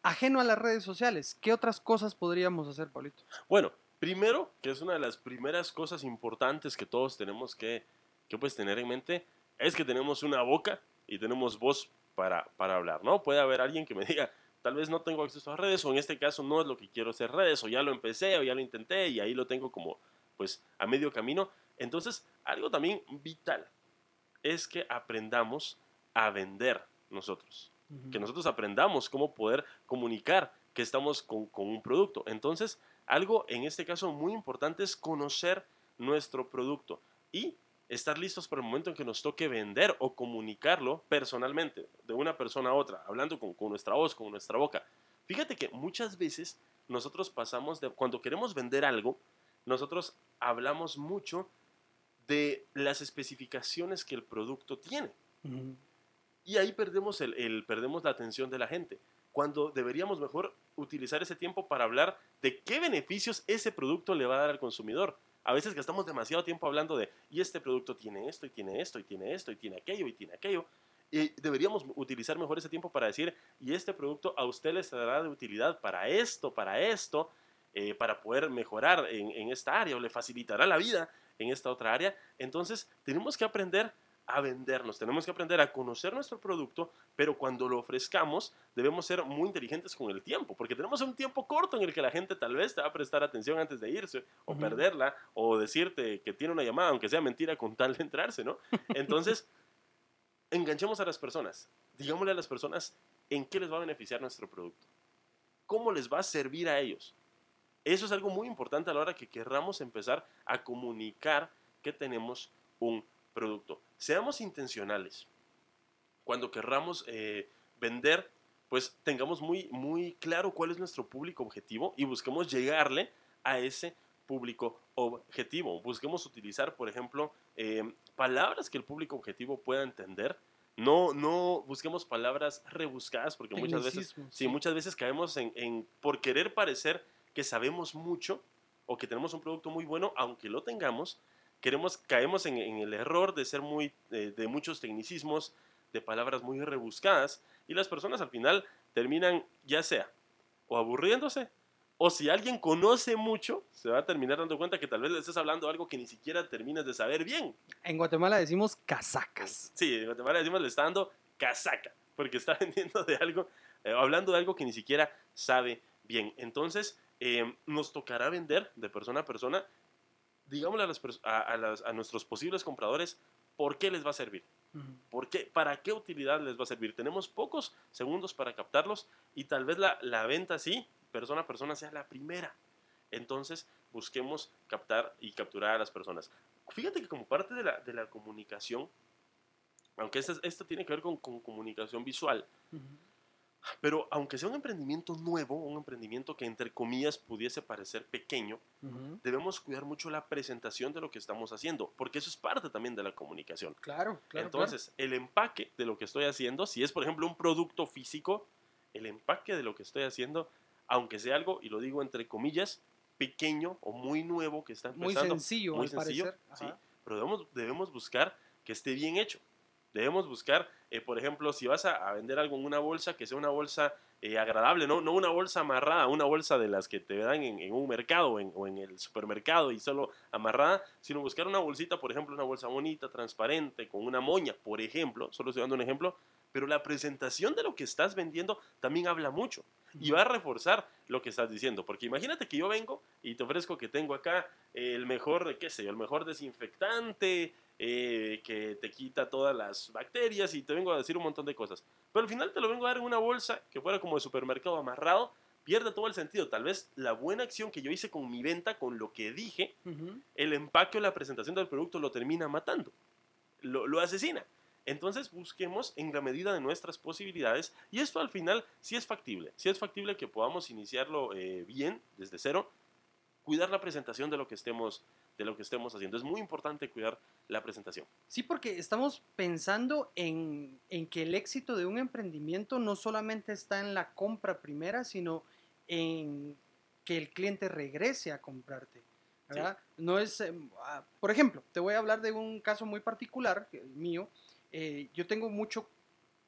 A: Ajeno a las redes sociales, ¿qué otras cosas podríamos hacer, Paulito?
B: Bueno, primero, que es una de las primeras cosas importantes que todos tenemos que, que pues tener en mente, es que tenemos una boca y tenemos voz para, para hablar, ¿no? Puede haber alguien que me diga, tal vez no tengo acceso a redes, o en este caso no es lo que quiero hacer redes, o ya lo empecé, o ya lo intenté, y ahí lo tengo como, pues, a medio camino. Entonces, algo también vital es que aprendamos a vender nosotros que nosotros aprendamos cómo poder comunicar que estamos con, con un producto. Entonces, algo en este caso muy importante es conocer nuestro producto y estar listos para el momento en que nos toque vender o comunicarlo personalmente, de una persona a otra, hablando con, con nuestra voz, con nuestra boca. Fíjate que muchas veces nosotros pasamos de, cuando queremos vender algo, nosotros hablamos mucho de las especificaciones que el producto tiene.
A: Ujú.
B: Y ahí perdemos, el, el- perdemos la atención de la gente. Cuando deberíamos mejor utilizar ese tiempo para hablar de qué beneficios ese producto le va a dar al consumidor. A veces gastamos demasiado tiempo hablando de, y este producto tiene esto, y tiene esto, y tiene esto, y tiene aquello, y tiene aquello. Y deberíamos utilizar mejor ese tiempo para decir, y este producto a usted le será de utilidad para esto, para esto, eh, para poder mejorar en, en esta área, o le facilitará la vida en esta otra área. Entonces, tenemos que aprender a vendernos, tenemos que aprender a conocer nuestro producto, pero cuando lo ofrezcamos debemos ser muy inteligentes con el tiempo, porque tenemos un tiempo corto en el que la gente tal vez te va a prestar atención antes de irse, o
A: Ujú.
B: perderla, o decirte que tiene una llamada, aunque sea mentira, con tal de entrarse, ¿no? [LAUGHS] Entonces, enganchemos a las personas, digámosle a las personas en qué les va a beneficiar nuestro producto, cómo les va a servir a ellos. Eso es algo muy importante a la hora que querramos empezar a comunicar que tenemos un producto. Seamos intencionales. Cuando querramos eh, vender, pues tengamos muy, muy claro cuál es nuestro público objetivo y busquemos llegarle a ese público objetivo. Busquemos utilizar, por ejemplo, eh, palabras que el público objetivo pueda entender. No, no busquemos palabras rebuscadas porque muchas veces Sí, muchas veces caemos en, en- por querer parecer que sabemos mucho o que tenemos un producto muy bueno, aunque lo tengamos, queremos, caemos en, en el error de ser muy, eh, de muchos tecnicismos, de palabras muy rebuscadas, y las personas al final terminan, ya sea, o aburriéndose, o si alguien conoce mucho, se va a terminar dando cuenta que tal vez le estés hablando algo que ni siquiera terminas de saber bien.
A: En Guatemala decimos casacas.
B: Sí, en Guatemala decimos le está dando casaca, porque está [LAUGHS] vendiendo de algo, eh, hablando de algo que ni siquiera sabe bien. Entonces, eh, nos tocará vender de persona a persona, digámosle a, las pers- a- a las- a nuestros posibles compradores, ¿por qué les va a servir? ¿Por qué? ¿Para qué utilidad les va a servir? Tenemos pocos segundos para captarlos y tal vez la, la venta sí, persona a persona, sea la primera. Entonces, busquemos captar y capturar a las personas. Fíjate que como parte de la, de la comunicación, aunque esto, esto tiene que ver con, con comunicación visual,
A: Ujú.
B: Pero aunque sea un emprendimiento nuevo, un emprendimiento que entre comillas pudiese parecer pequeño, debemos cuidar mucho la presentación de lo que estamos haciendo, porque eso es parte también de la comunicación.
A: Claro, claro.
B: Entonces, el empaque de lo que estoy haciendo, si es por ejemplo un producto físico, el empaque de lo que estoy haciendo, aunque sea algo, y lo digo entre comillas, pequeño o muy nuevo que está empezando.
A: Muy sencillo,
B: muy sencillo, sí, pero debemos, debemos buscar que esté bien hecho. Debemos buscar, eh, por ejemplo, si vas a, vender algo en una bolsa, que sea una bolsa eh, agradable, ¿no? no una bolsa amarrada, una bolsa de las que te dan en, un mercado o en el supermercado y solo amarrada, sino buscar una bolsita, por ejemplo, una bolsa bonita, transparente, con una moña, por ejemplo, solo estoy dando un ejemplo, pero la presentación de lo que estás vendiendo también habla mucho y va a reforzar lo que estás diciendo. Porque imagínate que yo vengo y te ofrezco que tengo acá el mejor, qué sé yo, el mejor desinfectante eh, que te quita todas las bacterias y te vengo a decir un montón de cosas. Pero al final te lo vengo a dar en una bolsa que fuera como de supermercado amarrado, pierde todo el sentido. Tal vez la buena acción que yo hice con mi venta, con lo que dije, el empaque o la presentación del producto lo termina matando, lo, lo asesina. Entonces busquemos en la medida de nuestras posibilidades y esto al final sí es factible, sí es factible que podamos iniciarlo eh, bien desde cero, cuidar la presentación de lo que estemos de lo que estemos haciendo. Es muy importante cuidar la presentación.
A: Sí, porque estamos pensando en, que el éxito de un emprendimiento no solamente está en la compra primera, sino en que el cliente regrese a comprarte. No es, em, ah, por ejemplo, te voy a hablar de un caso muy particular mío. Eh, yo tengo mucho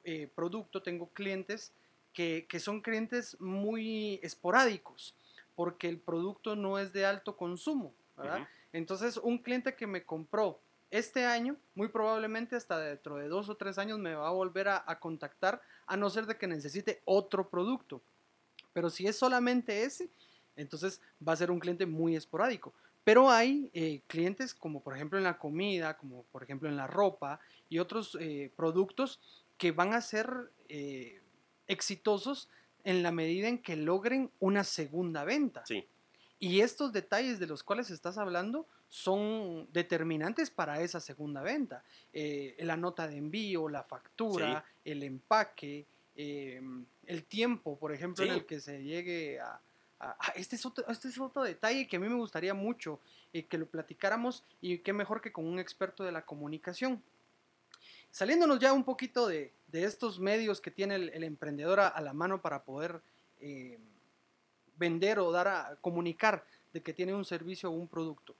A: eh, producto, tengo clientes que, son clientes muy esporádicos, porque el producto no es de alto consumo, Entonces, un cliente que me compró este año, muy probablemente hasta dentro de dos o tres años me va a volver a, a, contactar, a no ser de que necesite otro producto. Pero si es solamente ese, entonces va a ser un cliente muy esporádico. Pero hay eh, clientes como por ejemplo en la comida, como por ejemplo en la ropa y otros eh, productos que van a ser eh, exitosos en la medida en que logren una segunda venta.
B: Sí.
A: Y estos detalles de los cuales estás hablando son determinantes para esa segunda venta. la nota de envío, la factura, el empaque, el tiempo, por ejemplo, en el que se llegue a, este, es otro, este es otro detalle que a mí me gustaría mucho eh, que lo platicáramos y qué mejor que con un experto de la comunicación. Saliéndonos ya un poquito de, estos medios que tiene el, emprendedor a, la mano para poder eh, vender o dar a comunicar de que tiene un servicio o un producto.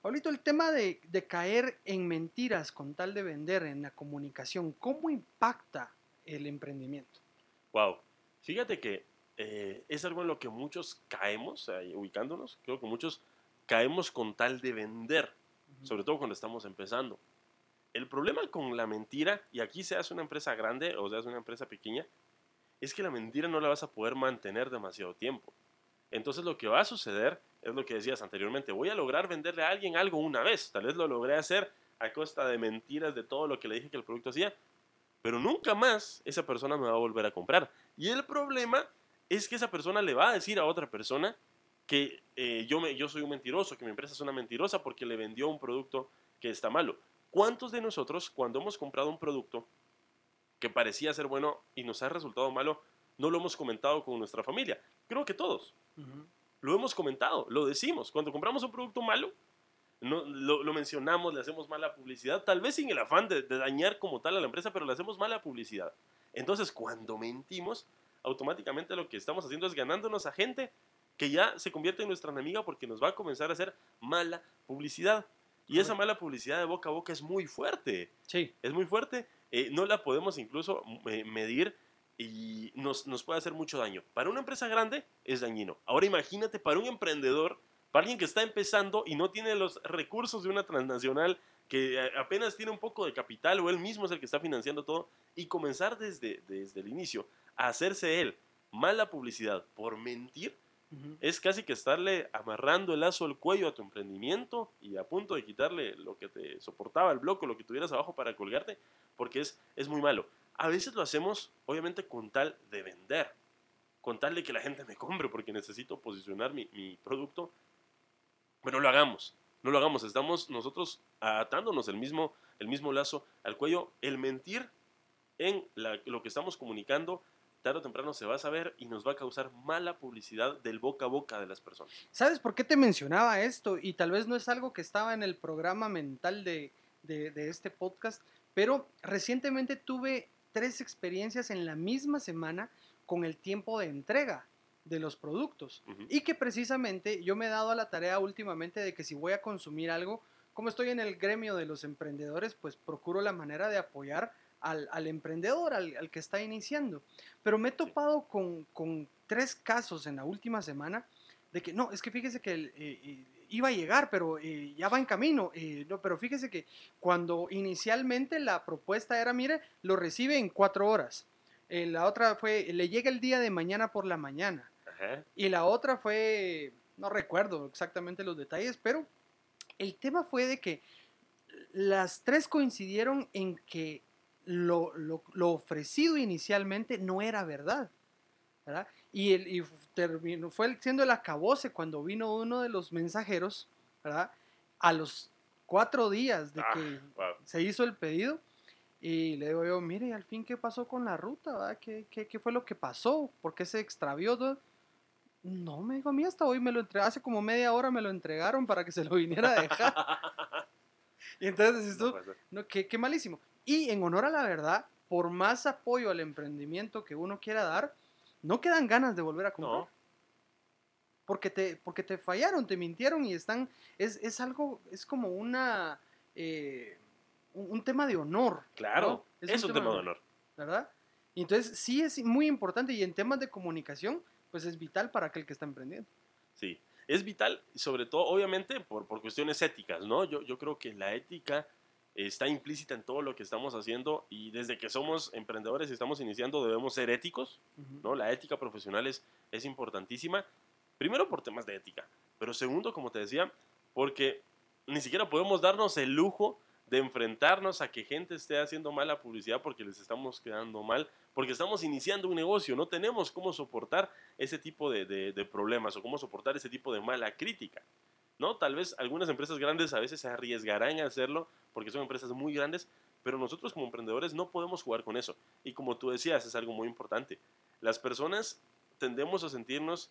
A: Pablito, el tema de, de, caer en mentiras con tal de vender en la comunicación, ¿cómo impacta el emprendimiento?
B: Wow, fíjate que eh, es algo en lo que muchos caemos, ubicándonos, creo que muchos caemos con tal de vender, sobre todo cuando estamos empezando. El problema con la mentira, y aquí se hace una empresa grande o se hace una empresa pequeña, es que la mentira no la vas a poder mantener demasiado tiempo. Entonces lo que va a suceder es lo que decías anteriormente, voy a lograr venderle a alguien algo una vez, tal vez lo logré hacer a costa de mentiras, de todo lo que le dije que el producto hacía, pero nunca más esa persona me va a volver a comprar. Y el problema es que esa persona le va a decir a otra persona que eh, yo, yo soy un mentiroso, que mi empresa es una mentirosa porque le vendió un producto que está malo. ¿Cuántos de nosotros, cuando hemos comprado un producto que parecía ser bueno y nos ha resultado malo, no lo hemos comentado con nuestra familia? Creo que todos. Lo hemos comentado, lo decimos. Cuando compramos un producto malo, no, lo, mencionamos, le hacemos mala publicidad, tal vez sin el afán de, de dañar como tal a la empresa, pero le hacemos mala publicidad. Entonces, cuando mentimos, automáticamente lo que estamos haciendo es ganándonos a gente que ya se convierte en nuestra enemiga porque nos va a comenzar a hacer mala publicidad. Y esa mala publicidad de boca a boca es muy fuerte.
A: Sí.
B: Es muy fuerte. Eh, no la podemos incluso eh, medir y nos, nos, puede hacer mucho daño. Para una empresa grande es dañino. Ahora imagínate para un emprendedor, para alguien que está empezando y no tiene los recursos de una transnacional, que eh, apenas tiene un poco de capital o él mismo es el que está financiando todo, y comenzar desde, desde el inicio hacerse él mala publicidad por mentir, es casi que estarle amarrando el lazo al cuello a tu emprendimiento y a punto de quitarle lo que te soportaba el bloque, lo que tuvieras abajo para colgarte, porque es, es muy malo. A veces lo hacemos, obviamente, con tal de vender, con tal de que la gente me compre, porque necesito posicionar mi, mi producto, pero no lo hagamos, no lo hagamos, estamos nosotros atándonos el mismo, el mismo lazo al cuello. El mentir en lo que estamos comunicando tarde o temprano se va a saber y nos va a causar mala publicidad del boca a boca de las personas.
A: ¿Sabes por qué te mencionaba esto? Y tal vez no es algo que estaba en el programa mental de, de, de este podcast, pero recientemente tuve tres experiencias en la misma semana con el tiempo de entrega de los productos. Y que precisamente yo me he dado a la tarea últimamente de que si voy a consumir algo, como estoy en el gremio de los emprendedores, pues procuro la manera de apoyar al, al emprendedor, al, al que está iniciando. Pero me he topado con, con tres casos en la última semana de que, no, es que fíjese que el, eh, eh, iba a llegar, pero eh, ya va en camino. eh, no, pero fíjese que cuando inicialmente la propuesta era, mire, lo recibe en cuatro horas. Eh, la otra fue, le llega el día de mañana por la mañana.
B: Ajá.
A: Y la otra fue, no recuerdo exactamente los detalles, pero el tema fue de que las tres coincidieron en que lo, lo- lo ofrecido inicialmente no era verdad. ¿verdad? Y, el, y terminó, fue siendo el acabose cuando vino uno de los mensajeros, ¿verdad? A los cuatro días de
B: Ah,
A: que
B: wow.
A: se hizo el pedido. Y le digo yo, mire, al fin, ¿qué pasó con la ruta? ¿Qué, qué, qué fue lo que pasó? ¿Por qué se extravió? todo? No, me dijo, a mí hasta hoy me lo entregaron, hace como media hora me lo entregaron para que se lo viniera a dejar. [LAUGHS] y entonces
B: No ser.
A: no, qué, qué malísimo. Y en honor a la verdad, por más apoyo al emprendimiento que uno quiera dar, no quedan ganas de volver a comprar.
B: No,
A: Porque te, porque te fallaron, te mintieron y están, es, es algo, es como una, eh, un, un tema de honor.
B: claro,
A: ¿no?
B: es, un tema de honor.
A: ¿verdad? Y entonces sí es muy importante y en temas de comunicación, pues es vital para aquel que está emprendiendo.
B: Sí, es vital, sobre todo, obviamente, por, por cuestiones éticas, ¿no? Yo, yo creo que la ética está implícita en todo lo que estamos haciendo y desde que somos emprendedores y estamos iniciando debemos ser éticos. ¿no? La ética profesional es, es importantísima, primero por temas de ética, pero segundo, como te decía, porque ni siquiera podemos darnos el lujo de enfrentarnos a que gente esté haciendo mala publicidad porque les estamos quedando mal, porque estamos iniciando un negocio, no tenemos cómo soportar ese tipo de, de- de problemas o cómo soportar ese tipo de mala crítica. ¿No? Tal vez algunas empresas grandes a veces se arriesgarán a hacerlo porque son empresas muy grandes, pero nosotros como emprendedores no podemos jugar con eso. Y como tú decías, es algo muy importante. Las personas tendemos a sentirnos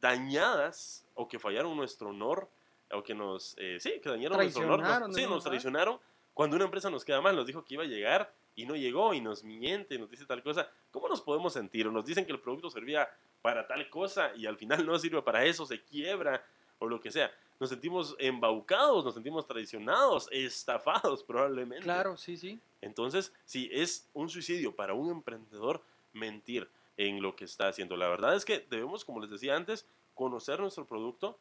B: dañadas o que fallaron nuestro honor o que nos, eh, sí, que dañaron nuestro honor. nos- sí,
A: ¿no?
B: nos traicionaron cuando una empresa nos queda mal, nos dijo que iba a llegar y no llegó y nos miente, nos dice tal cosa. ¿Cómo nos podemos sentir? O nos dicen que el producto servía para tal cosa y al final no sirve para eso, se quiebra o lo que sea. Nos sentimos embaucados, nos sentimos traicionados, [LAUGHS] estafados probablemente.
A: Claro, sí, sí.
B: Entonces, sí, es un suicidio para un emprendedor mentir en lo que está haciendo. La verdad es que debemos, como les decía antes, conocer nuestro producto,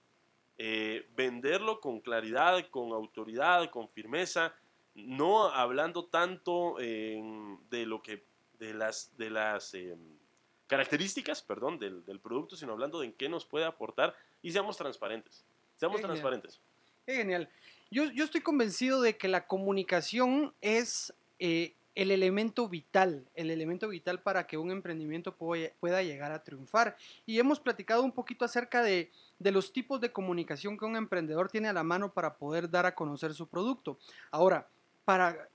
B: eh, venderlo con claridad, con autoridad, con firmeza, no hablando tanto eh, de lo que, de las, de las eh, características, perdón, del, del producto, sino hablando de en qué nos puede aportar y seamos transparentes. Seamos
A: Genial.
B: transparentes.
A: Qué genial. Yo, yo estoy convencido de que la comunicación es eh, el elemento vital, el elemento vital para que un emprendimiento pueda, pueda llegar a triunfar. Y hemos platicado un poquito acerca de, de los tipos de comunicación que un emprendedor tiene a la mano para poder dar a conocer su producto. Ahora, para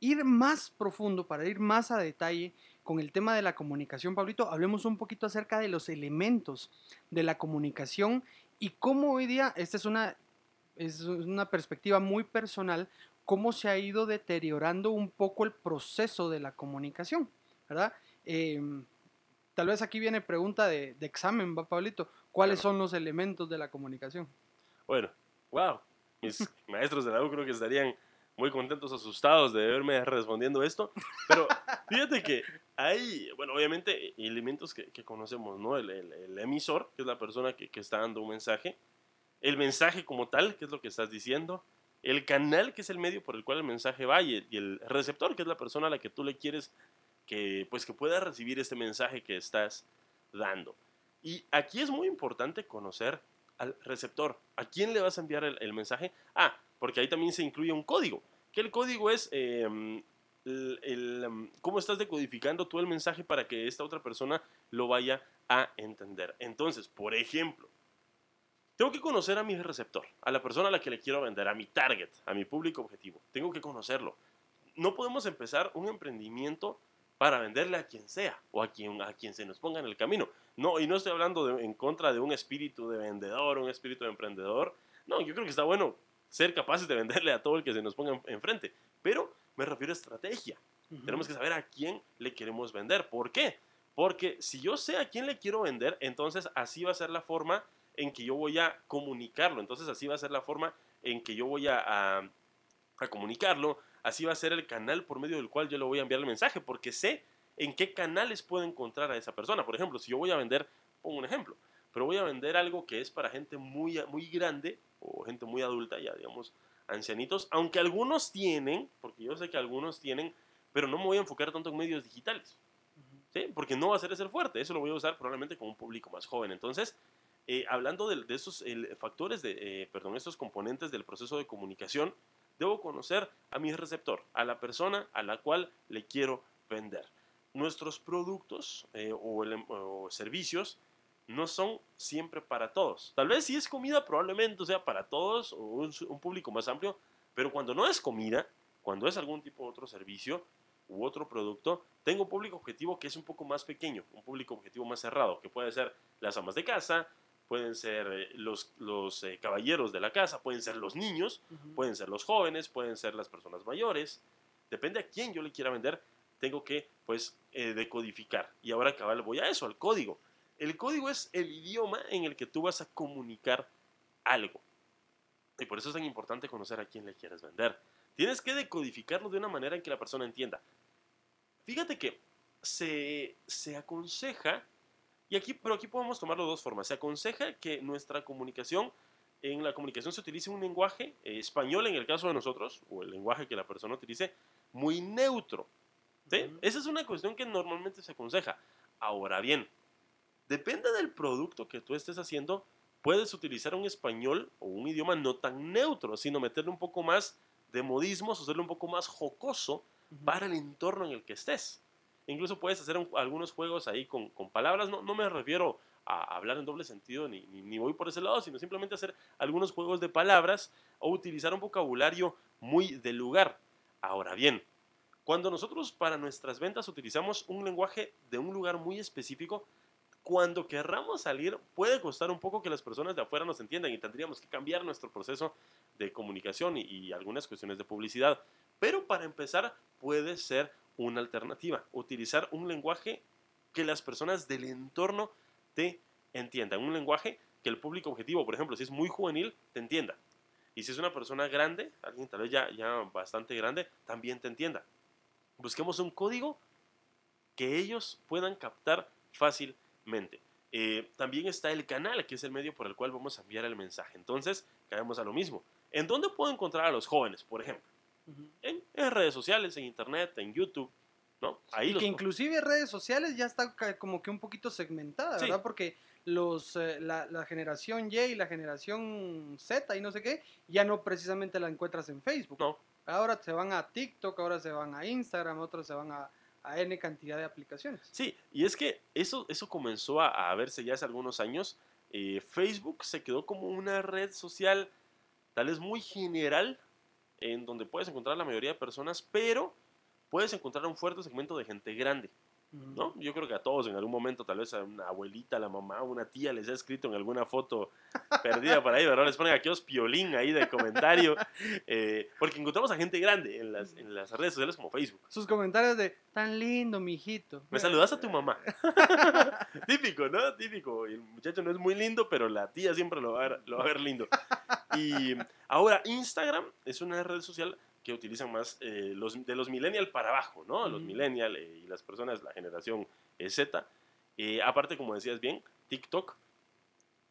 A: ir más profundo, para ir más a detalle con el tema de la comunicación, Pablito, hablemos un poquito acerca de los elementos de la comunicación y cómo hoy día, esta es una, es una perspectiva muy personal, cómo se ha ido deteriorando un poco el proceso de la comunicación, ¿verdad? Eh, tal vez aquí viene pregunta de, de examen, ¿va, Pablito? ¿Cuáles
B: Claro.
A: son los elementos de la comunicación?
B: Bueno, wow. Mis [LAUGHS] maestros de la U creo que estarían muy contentos, asustados de verme [LAUGHS] respondiendo esto. Pero fíjate que hay, bueno, obviamente elementos que, que conocemos, ¿no? El, el- el emisor, que es la persona que, que está dando un mensaje. El mensaje como tal, que es lo que estás diciendo. El canal, que es el medio por el cual el mensaje va. Y el, y el receptor, que es la persona a la que tú le quieres que, pues, que pueda recibir este mensaje que estás dando. Y aquí es muy importante conocer al receptor. ¿A quién le vas a enviar el, el mensaje? Ah, porque ahí también se incluye un código. Que el código es eh, el- el, um, cómo estás decodificando tú el mensaje para que esta otra persona lo vaya a entender. Entonces, por ejemplo, tengo que conocer a mi receptor, a la persona a la que le quiero vender, a mi target, a mi público objetivo. Tengo que conocerlo. No podemos empezar un emprendimiento para venderle a quien sea o a quien, a quien se nos ponga en el camino. No, y no estoy hablando de, en contra de un espíritu de vendedor, un espíritu de emprendedor. No, yo creo que está bueno ser capaces de venderle a todo el que se nos ponga enfrente. Pero me refiero a estrategia. Tenemos que saber a quién le queremos vender. ¿Por qué? Porque si yo sé a quién le quiero vender, entonces así va a ser la forma en que yo voy a comunicarlo. Entonces así va a ser la forma en que yo voy a, a, a comunicarlo. Así va a ser el canal por medio del cual yo le voy a enviar el mensaje. Porque sé en qué canales puedo encontrar a esa persona. Por ejemplo, si yo voy a vender, pongo un ejemplo, pero voy a vender algo que es para gente muy, muy grande o gente muy adulta, ya digamos, ancianitos, aunque algunos tienen, porque yo sé que algunos tienen, pero no me voy a enfocar tanto en medios digitales. ¿sí? Porque no va a ser ese el fuerte, eso lo voy a usar probablemente con un público más joven. Entonces, eh, hablando de, esos factores, de, eh, perdón, estos componentes del proceso de comunicación, debo conocer a mi receptor, a la persona a la cual le quiero vender nuestros productos eh, em, o, servicios no son siempre para todos. Tal vez si es comida, probablemente sea para todos o un, público más amplio, pero cuando no es comida, cuando es algún tipo de otro servicio u otro producto, tengo un público objetivo que es un poco más pequeño, un público objetivo más cerrado, que puede ser las amas de casa, pueden ser eh, los, los eh, caballeros de la casa, pueden ser los niños, pueden ser los jóvenes, pueden ser las personas mayores. Depende a quién yo le quiera vender, tengo que pues eh, decodificar. Y ahora cabal voy a eso, al código. El código es el idioma en el que tú vas a comunicar algo. Y por eso es tan importante conocer a quién le quieres vender. Tienes que decodificarlo de una manera en que la persona entienda. Fíjate que se, se aconseja, y aquí, pero aquí podemos tomarlo de dos formas. Se aconseja que nuestra comunicación, en la comunicación se utilice un lenguaje eh, español en el caso de nosotros, o el lenguaje que la persona utilice, muy neutro. Esa es una cuestión que normalmente se aconseja. Ahora bien, depende del producto que tú estés haciendo, puedes utilizar un español o un idioma no tan neutro, sino meterle un poco más de modismos, hacerlo un poco más jocoso para el entorno en el que estés. Incluso puedes hacer algunos juegos ahí con, palabras, no, no, me refiero a hablar en doble sentido ni, ni, voy por ese lado, sino simplemente hacer algunos juegos de palabras o utilizar un vocabulario muy del lugar. Ahora bien, cuando nosotros para nuestras ventas utilizamos un lenguaje de un lugar muy específico, cuando querramos salir puede costar un poco que las personas de afuera nos entiendan y tendríamos que cambiar nuestro proceso de comunicación y, algunas cuestiones de publicidad. Pero para empezar puede ser una alternativa, utilizar un lenguaje que las personas del entorno te entiendan, un lenguaje que el público objetivo, por ejemplo, si es muy juvenil, te entienda. Y si es una persona grande, alguien tal vez ya, ya bastante grande, también te entienda busquemos un código que ellos puedan captar Eh, también está el canal, que es el medio por el cual vamos a enviar el mensaje. Entonces, caemos a lo mismo. ¿En dónde puedo encontrar a los jóvenes, por ejemplo? en, redes sociales, en internet, en YouTube. ¿no?
A: Ahí y que inclusive redes sociales ya está como que un poquito segmentada, ¿verdad? Porque los, eh, la, la, generación Y y la generación Z y no sé qué, ya no precisamente la encuentras en Facebook. No. Ahora se van a TikTok, ahora se van a Instagram, otros se van a, a N cantidad de aplicaciones.
B: Sí, y es que eso, eso comenzó a, a verse ya hace algunos años. Eh, Facebook se quedó como una red social tal vez muy general, en donde puedes encontrar la mayoría de personas, pero puedes encontrar un fuerte segmento de gente grande. ¿No? Yo creo que a todos en algún momento, tal vez a una abuelita, la mamá, una tía les ha escrito en alguna foto perdida por ahí, ¿verdad? Les ponen aquellos piolín ahí de comentario, [LAUGHS] eh, porque encontramos a gente grande en las, en las redes sociales como Facebook.
A: Sus comentarios de, tan lindo, mijito.
B: Me saludas a tu mamá. [LAUGHS] Típico, ¿no? Típico. El muchacho no es muy lindo, pero la tía siempre lo va a ver, lo va a ver lindo. Y ahora, Instagram es una red social que utilizan más eh, los, de los millennial para abajo, ¿no? Los millennial eh, y las personas, la generación eh, Z. aparte, como decías bien, TikTok.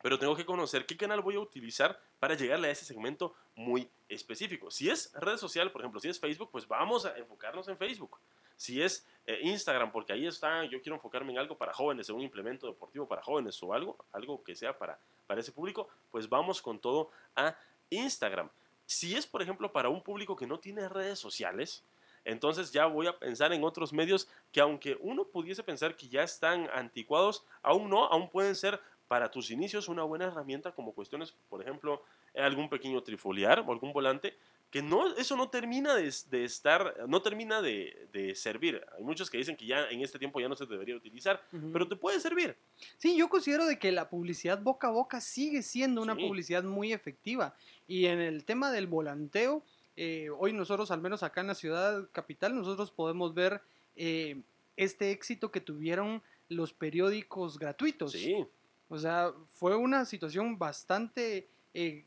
B: Pero tengo que conocer qué canal voy a utilizar para llegarle a ese segmento muy específico. Si es red social, por ejemplo, si es Facebook, pues vamos a enfocarnos en Facebook. Si es Instagram, porque ahí está, yo quiero enfocarme en algo para jóvenes, en un implemento deportivo para jóvenes o algo, algo que sea para, para ese público, pues vamos con todo a Instagram. Si es, por ejemplo, para un público que no tiene redes sociales, entonces ya voy a pensar en otros medios que aunque uno pudiese pensar que ya están anticuados, aún no, aún pueden ser para tus inicios una buena herramienta como cuestiones, por ejemplo, algún pequeño trifoliar o algún volante que no, eso no termina de, de estar, no termina de, de, servir. Hay muchos que dicen que ya en este tiempo ya no se debería utilizar, uh -huh. pero te puede servir.
A: Sí, yo considero de que la publicidad boca a boca sigue siendo una sí. publicidad muy efectiva. Y en el tema del volanteo, eh, hoy nosotros, al menos acá en la ciudad capital, nosotros podemos ver eh, este éxito que tuvieron los periódicos gratuitos.
B: Sí.
A: O sea, fue una situación bastante eh,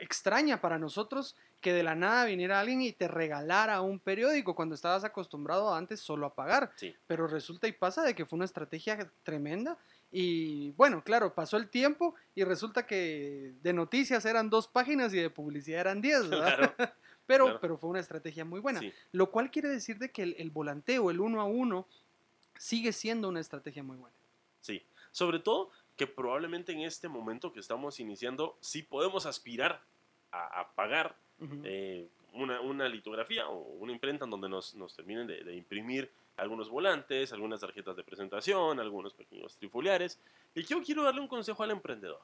A: extraña para nosotros que de la nada viniera alguien y te regalara un periódico cuando estabas acostumbrado antes solo a pagar.
B: Sí.
A: Pero resulta y pasa de que fue una estrategia tremenda. Y bueno, claro, pasó el tiempo y resulta que de noticias eran dos páginas y de publicidad eran diez, ¿verdad?
B: Claro. [LAUGHS]
A: pero,
B: claro.
A: pero fue una estrategia muy buena.
B: Sí.
A: Lo cual quiere decir de que el, el volanteo, el uno a uno, sigue siendo una estrategia muy buena.
B: Sí, sobre todo que probablemente en este momento que estamos iniciando, sí podemos aspirar a, a pagar uh -huh. eh, una, una, litografía o una imprenta en donde nos, nos terminen de, de, imprimir algunos volantes, algunas tarjetas de presentación, algunos pequeños trifoliares. Y yo quiero darle un consejo al emprendedor.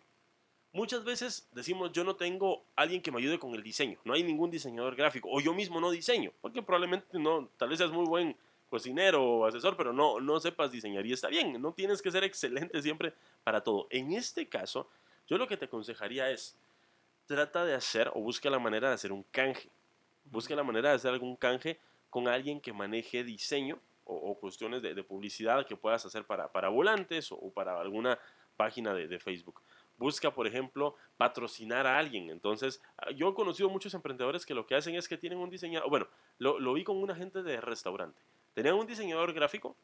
B: Muchas veces decimos, yo no tengo alguien que me ayude con el diseño, no hay ningún diseñador gráfico, o yo mismo no diseño, porque probablemente no, tal vez seas muy buen cocinero o asesor, pero no, no sepas diseñar y está bien, no tienes que ser excelente siempre para todo. En este caso, yo lo que te aconsejaría es, trata de hacer o busca la manera de hacer un canje. Busca la manera de hacer algún canje con alguien que maneje diseño o, o cuestiones de, de, publicidad que puedas hacer para, para volantes o, o para alguna página de, de, Facebook. Busca, por ejemplo, patrocinar a alguien. Entonces, ah, yo he conocido muchos emprendedores que lo que hacen es que tienen un diseñador, bueno, lo, lo vi con una gente de restaurante. Tenían un diseñador gráfico,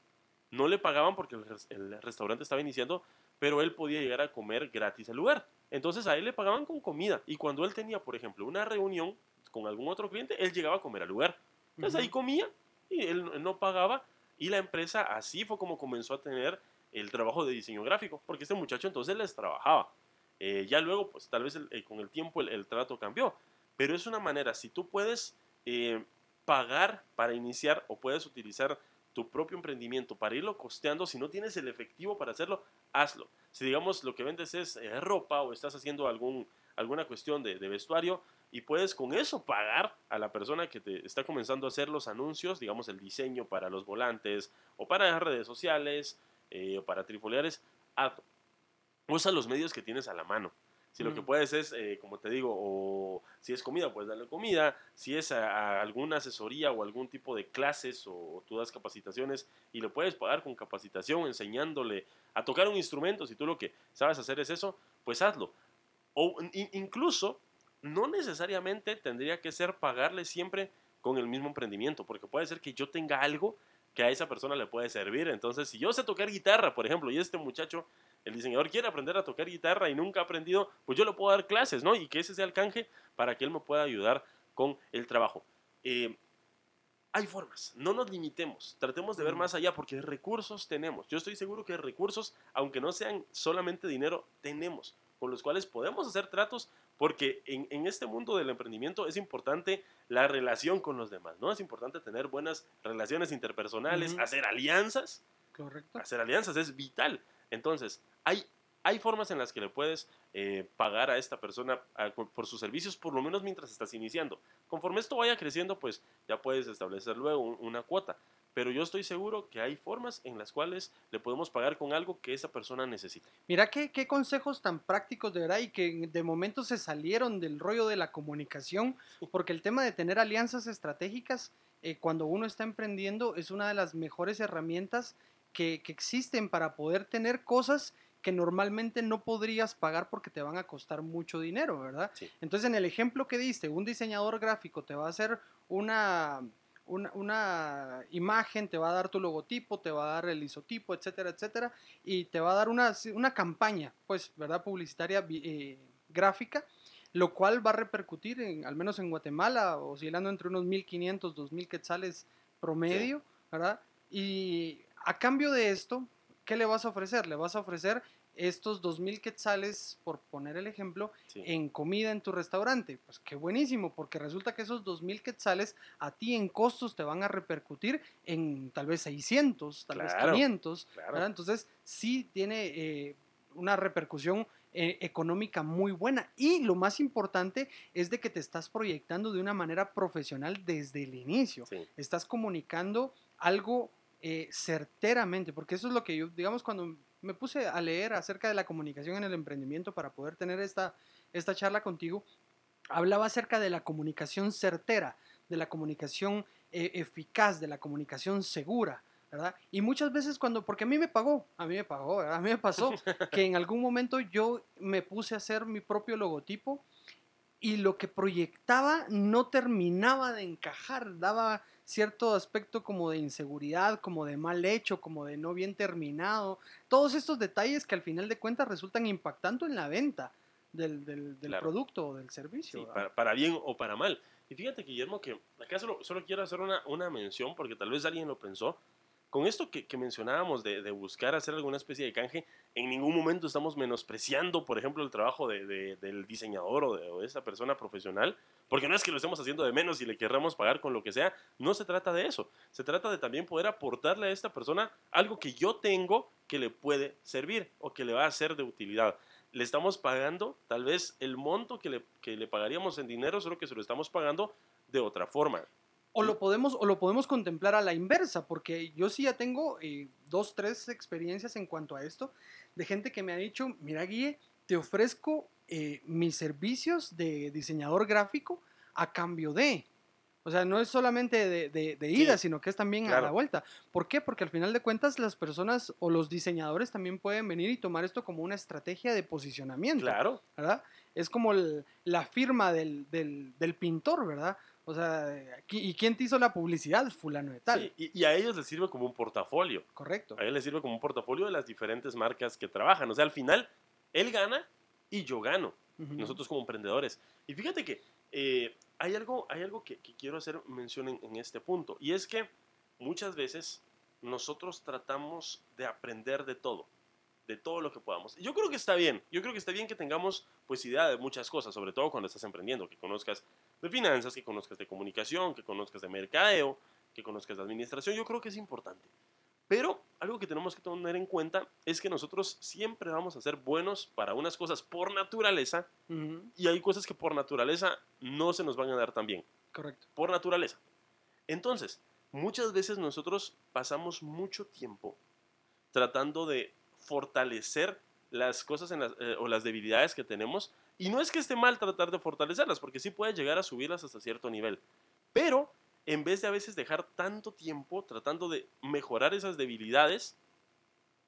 B: no le pagaban porque el, el restaurante estaba iniciando, pero él podía llegar a comer gratis al lugar. Entonces a él le pagaban con comida y cuando él tenía, por ejemplo, una reunión con algún otro cliente, él llegaba a comer al lugar. Entonces uh -huh. ahí comía y él no pagaba y la empresa así fue como comenzó a tener el trabajo de diseño gráfico, porque este muchacho entonces les trabajaba. Eh, ya luego, pues tal vez el, eh, con el tiempo el, el, trato cambió, pero es una manera, si tú puedes eh, pagar para iniciar o puedes utilizar tu propio emprendimiento para irlo costeando, si no tienes el efectivo para hacerlo, hazlo. Si digamos lo que vendes es eh, ropa o estás haciendo algún, alguna cuestión de, vestuario y puedes con eso pagar a la persona que te está comenzando a hacer los anuncios, digamos el diseño para los volantes o para las redes sociales eh, o para trifoliares, hazlo. Usa los medios que tienes a la mano. Si lo que puedes es, eh, como te digo, o si es comida, puedes darle comida. Si es a, a alguna asesoría o algún tipo de clases o, o, tú das capacitaciones y lo puedes pagar con capacitación, enseñándole a tocar un instrumento, si tú lo que sabes hacer es eso, pues hazlo. O in, incluso, no necesariamente tendría que ser pagarle siempre con el mismo emprendimiento, porque puede ser que yo tenga algo que a esa persona le puede servir. Entonces, si yo sé tocar guitarra, por ejemplo, y este muchacho el diseñador quiere aprender a tocar guitarra y nunca ha aprendido, pues yo le puedo dar clases, ¿no? Y que ese sea el canje para que él me pueda ayudar con el trabajo. Eh, hay formas, no nos limitemos, tratemos de ver más allá porque recursos tenemos. Yo estoy seguro que recursos, aunque no sean solamente dinero, tenemos, con los cuales podemos hacer tratos porque en, en, este mundo del emprendimiento es importante la relación con los demás, ¿no? Es importante tener buenas relaciones interpersonales, uh -huh. hacer alianzas.
A: Correcto.
B: Hacer alianzas es vital. Entonces, hay, hay formas en las que le puedes eh, pagar a esta persona a, por sus servicios, por lo menos mientras estás iniciando. Conforme esto vaya creciendo, pues ya puedes establecer luego un, una cuota. Pero yo estoy seguro que hay formas en las cuales le podemos pagar con algo que esa persona necesita.
A: Mira qué, qué consejos tan prácticos de verdad y que de momento se salieron del rollo de la comunicación, porque el tema de tener alianzas estratégicas eh, cuando uno está emprendiendo es una de las mejores herramientas que, que existen para poder tener cosas que normalmente no podrías pagar porque te van a costar mucho dinero, ¿verdad?
B: Sí.
A: Entonces, en el ejemplo que diste, un diseñador gráfico te va a hacer una, una, una, imagen, te va a dar tu logotipo, te va a dar el isotipo, etcétera, etcétera, y te va a dar una, una campaña, pues, ¿verdad? Publicitaria eh, gráfica, lo cual va a repercutir, en, al menos en Guatemala, oscilando entre unos 1.500, 2.000 quetzales promedio, sí. ¿verdad? Y a cambio de esto, ¿qué le vas a ofrecer? Le vas a ofrecer estos 2.000 quetzales, por poner el ejemplo, sí. en comida en tu restaurante. Pues qué buenísimo, porque resulta que esos 2.000 quetzales a ti en costos te van a repercutir en tal vez 600, tal
B: claro,
A: vez 500.
B: Claro.
A: Entonces, sí tiene eh, una repercusión eh, económica muy buena. Y lo más importante es de que te estás proyectando de una manera profesional desde el inicio. Estás comunicando algo eh, certeramente, porque eso es lo que yo, digamos, cuando me puse a leer acerca de la comunicación en el emprendimiento para poder tener esta, esta charla contigo, hablaba acerca de la comunicación certera, de la comunicación eh, eficaz, de la comunicación segura. ¿verdad? Y muchas veces cuando, porque a mí me pagó, a mí me pagó, a mí me pasó [LAUGHS] que en algún momento yo me puse a hacer mi propio logotipo y lo que proyectaba no terminaba de encajar, daba cierto aspecto como de inseguridad, como de mal hecho, como de no bien terminado, todos estos detalles que al final de cuentas resultan impactando en la venta del, producto o del servicio.
B: para, bien o para mal. Y fíjate, Guillermo, que acá solo, solo quiero hacer una, una mención porque tal vez alguien lo pensó con esto que, mencionábamos de, buscar hacer alguna especie de canje, en ningún momento estamos menospreciando, por ejemplo, el trabajo del diseñador o de, esa persona profesional, porque no es que lo estemos haciendo de menos y le querramos pagar con lo que sea, no se trata de eso, se trata de también poder aportarle a esta persona algo que yo tengo que le puede servir o que le va a ser de utilidad. Le estamos pagando tal vez el monto que le, que le pagaríamos en dinero, solo que se lo estamos pagando de otra forma.
A: O lo, podemos, o lo podemos contemplar a la inversa, porque yo sí ya tengo eh, dos, tres experiencias en cuanto a esto, de gente que me ha dicho, mira Guille, te ofrezco eh, mis servicios de diseñador gráfico a cambio de... O sea, no es solamente de, ida, sino que es también a la vuelta. ¿Por qué? Porque al final de cuentas las personas o los diseñadores también pueden venir y tomar esto como una estrategia de posicionamiento.
B: Claro.
A: ¿Verdad? Es como la firma del, del, pintor, ¿verdad? O sea, ¿y quién te hizo la publicidad? Fulano de tal.
B: Sí, y, a ellos les sirve como un portafolio.
A: Correcto.
B: A ellos les sirve como un portafolio de las diferentes marcas que trabajan. O sea, al final, él gana y yo gano. Nosotros como emprendedores. Y fíjate que eh, hay algo, hay algo que, quiero hacer mención en, este punto. Y es que muchas veces nosotros tratamos de aprender de todo de todo lo que podamos. Y yo creo que está bien, yo creo que está bien que tengamos pues idea de muchas cosas, sobre todo cuando estás emprendiendo, que conozcas de finanzas, que conozcas de comunicación, que conozcas de mercadeo, que conozcas de administración, yo creo que es importante. Pero algo que tenemos que tener en cuenta es que nosotros siempre vamos a ser buenos para unas cosas por naturaleza y hay cosas que por naturaleza no se nos van a dar tan bien.
A: Correcto.
B: Por naturaleza. Entonces, muchas veces nosotros pasamos mucho tiempo tratando de fortalecer las cosas eh, o las debilidades que tenemos. Y no es que esté mal tratar de fortalecerlas, porque sí puede llegar a subirlas hasta cierto nivel. Pero en vez de a veces dejar tanto tiempo tratando de mejorar esas debilidades,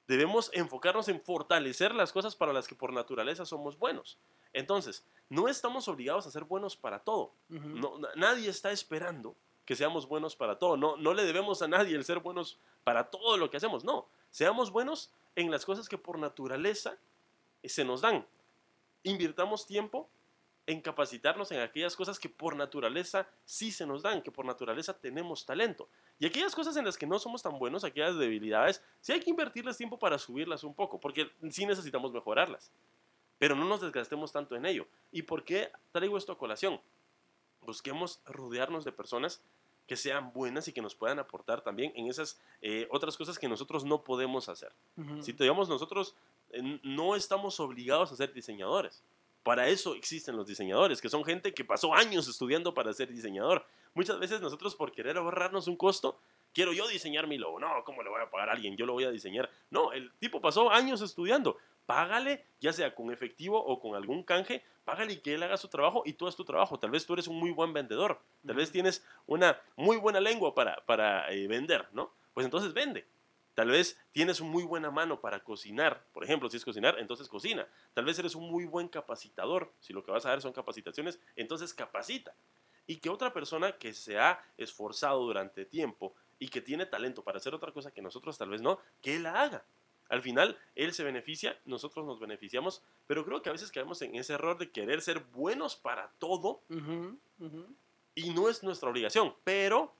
B: debemos enfocarnos en fortalecer las cosas para las que por naturaleza somos buenos. Entonces, no estamos obligados a ser buenos para todo. no, nadie está esperando que seamos buenos para todo. No, no le debemos a nadie el ser buenos para todo lo que hacemos. No, seamos buenos en las cosas que por naturaleza eh, se nos dan. Invirtamos tiempo en capacitarnos en aquellas cosas que por naturaleza sí se nos dan, que por naturaleza tenemos talento. Y aquellas cosas en las que no somos tan buenos, aquellas debilidades, sí hay que invertirles tiempo para subirlas un poco, porque sí necesitamos mejorarlas. Pero no nos desgastemos tanto en ello. ¿Y por qué traigo esto a colación? Busquemos rodearnos de personas que sean buenas y que nos puedan aportar también en esas eh, otras cosas que nosotros no podemos hacer. Si te digamos, nosotros no estamos obligados a ser diseñadores. Para eso existen los diseñadores, que son gente que pasó años estudiando para ser diseñador. Muchas veces nosotros por querer ahorrarnos un costo, quiero yo diseñar mi logo. No, ¿cómo le voy a pagar a alguien? Yo lo voy a diseñar. No, el tipo pasó años estudiando págale, ya sea con efectivo o con algún canje, págale y que él haga su trabajo y tú haz tu trabajo. Tal vez tú eres un muy buen vendedor, tal vez tienes una muy buena lengua para, para eh, vender, ¿no? Pues entonces vende. Tal vez tienes una muy buena mano para cocinar, por ejemplo, si es cocinar, entonces cocina. Tal vez eres un muy buen capacitador, si lo que vas a dar son capacitaciones, entonces capacita. Y que otra persona que se ha esforzado durante tiempo y que tiene talento para hacer otra cosa que nosotros tal vez no, que la haga. Al final, él se beneficia, nosotros nos beneficiamos, pero creo que a veces caemos en ese error de querer ser buenos para todo y no es nuestra obligación, pero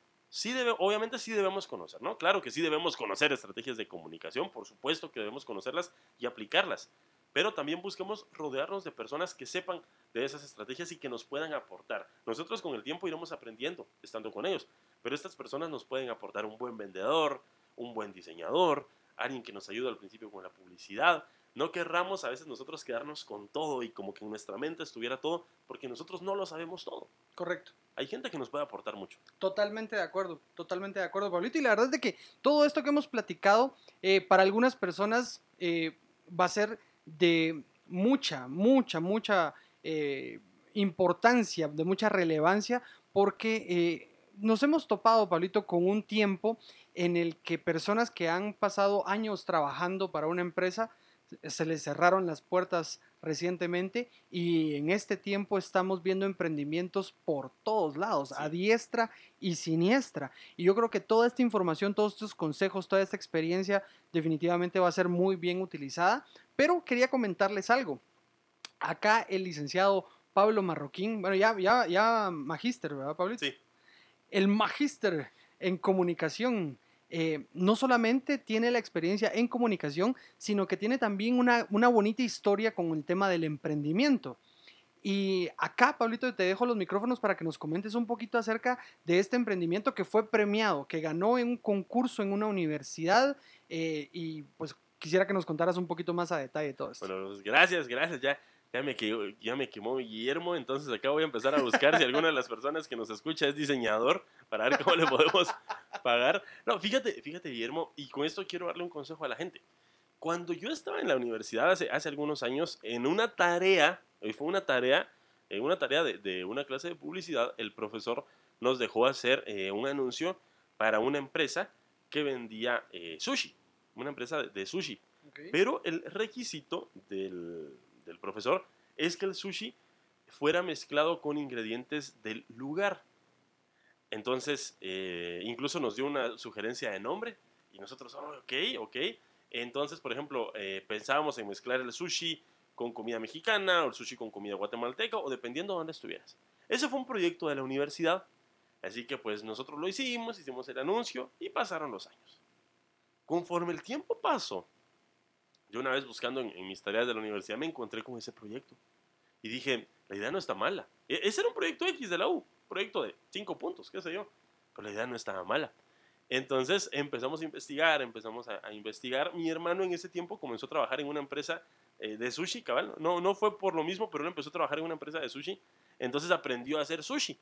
B: obviamente sí debemos conocer, ¿no? Claro que sí debemos conocer estrategias de comunicación, por supuesto que debemos conocerlas y aplicarlas, pero también busquemos rodearnos de personas que sepan de esas estrategias y que nos puedan aportar. Nosotros con el tiempo iremos aprendiendo estando con ellos, pero estas personas nos pueden aportar un buen vendedor, un buen diseñador, alguien que nos ayuda al principio con la publicidad, no querramos a veces nosotros quedarnos con todo y como que en nuestra mente estuviera todo, porque nosotros no lo sabemos todo.
A: Correcto.
B: Hay gente que nos puede aportar mucho.
A: Totalmente de acuerdo, totalmente de acuerdo, Pablito. Y la verdad es de que todo esto que hemos platicado, eh, para algunas personas eh, va a ser de mucha, mucha, mucha eh, importancia, de mucha relevancia, porque nos hemos topado, Pablito, con un tiempo en el que personas que han pasado años trabajando para una empresa, se les cerraron las puertas recientemente y en este tiempo estamos viendo emprendimientos por todos lados, a diestra y siniestra. Y yo creo que toda esta información, todos estos consejos, toda esta experiencia definitivamente va a ser muy bien utilizada. Pero quería comentarles algo. Acá el licenciado Pablo Marroquín, bueno, ya, ya, ya magíster, ¿verdad, Pablo?
B: Sí.
A: El magíster en comunicación eh, no solamente tiene la experiencia en comunicación, sino que tiene también una, bonita historia con el tema del emprendimiento. Y acá, Pablito, te dejo los micrófonos para que nos comentes un poquito acerca de este emprendimiento que fue premiado, que ganó en un concurso en una universidad eh, y pues quisiera que nos contaras un poquito más a detalle todo esto.
B: Bueno, pues, gracias, gracias. Ya, ya me, quemó, ya me quemó Guillermo, entonces acá voy a empezar a buscar si alguna de las personas que nos escucha es diseñador para ver cómo le podemos pagar. No, fíjate, fíjate Guillermo, y con esto quiero darle un consejo a la gente. Cuando yo estaba en la universidad hace, hace algunos años, en una tarea, hoy fue una tarea, en una tarea de, de, una clase de publicidad, el profesor nos dejó hacer eh, un anuncio para una empresa que vendía eh, sushi, una empresa de, de sushi. Pero el requisito del, del profesor es que el sushi fuera mezclado con ingredientes del lugar. Entonces, eh, incluso nos dio una sugerencia de nombre y nosotros, oh, ok, ok. Entonces, por ejemplo, eh, pensábamos en mezclar el sushi con comida mexicana o el sushi con comida guatemalteca o dependiendo de dónde estuvieras. Ese fue un proyecto de la universidad. Así que pues nosotros lo hicimos, hicimos el anuncio y pasaron los años. Conforme el tiempo pasó, yo una vez buscando en, mis tareas de la universidad me encontré con ese proyecto. Y dije, la idea no está mala. E, ese era un proyecto X de la U, proyecto de cinco puntos, qué sé yo. Pero la idea no estaba mala. Entonces empezamos a investigar, empezamos a, investigar. Mi hermano en ese tiempo comenzó a trabajar en una empresa eh, de sushi, cabal. No, no fue por lo mismo, pero él empezó a trabajar en una empresa de sushi. Entonces aprendió a hacer sushi.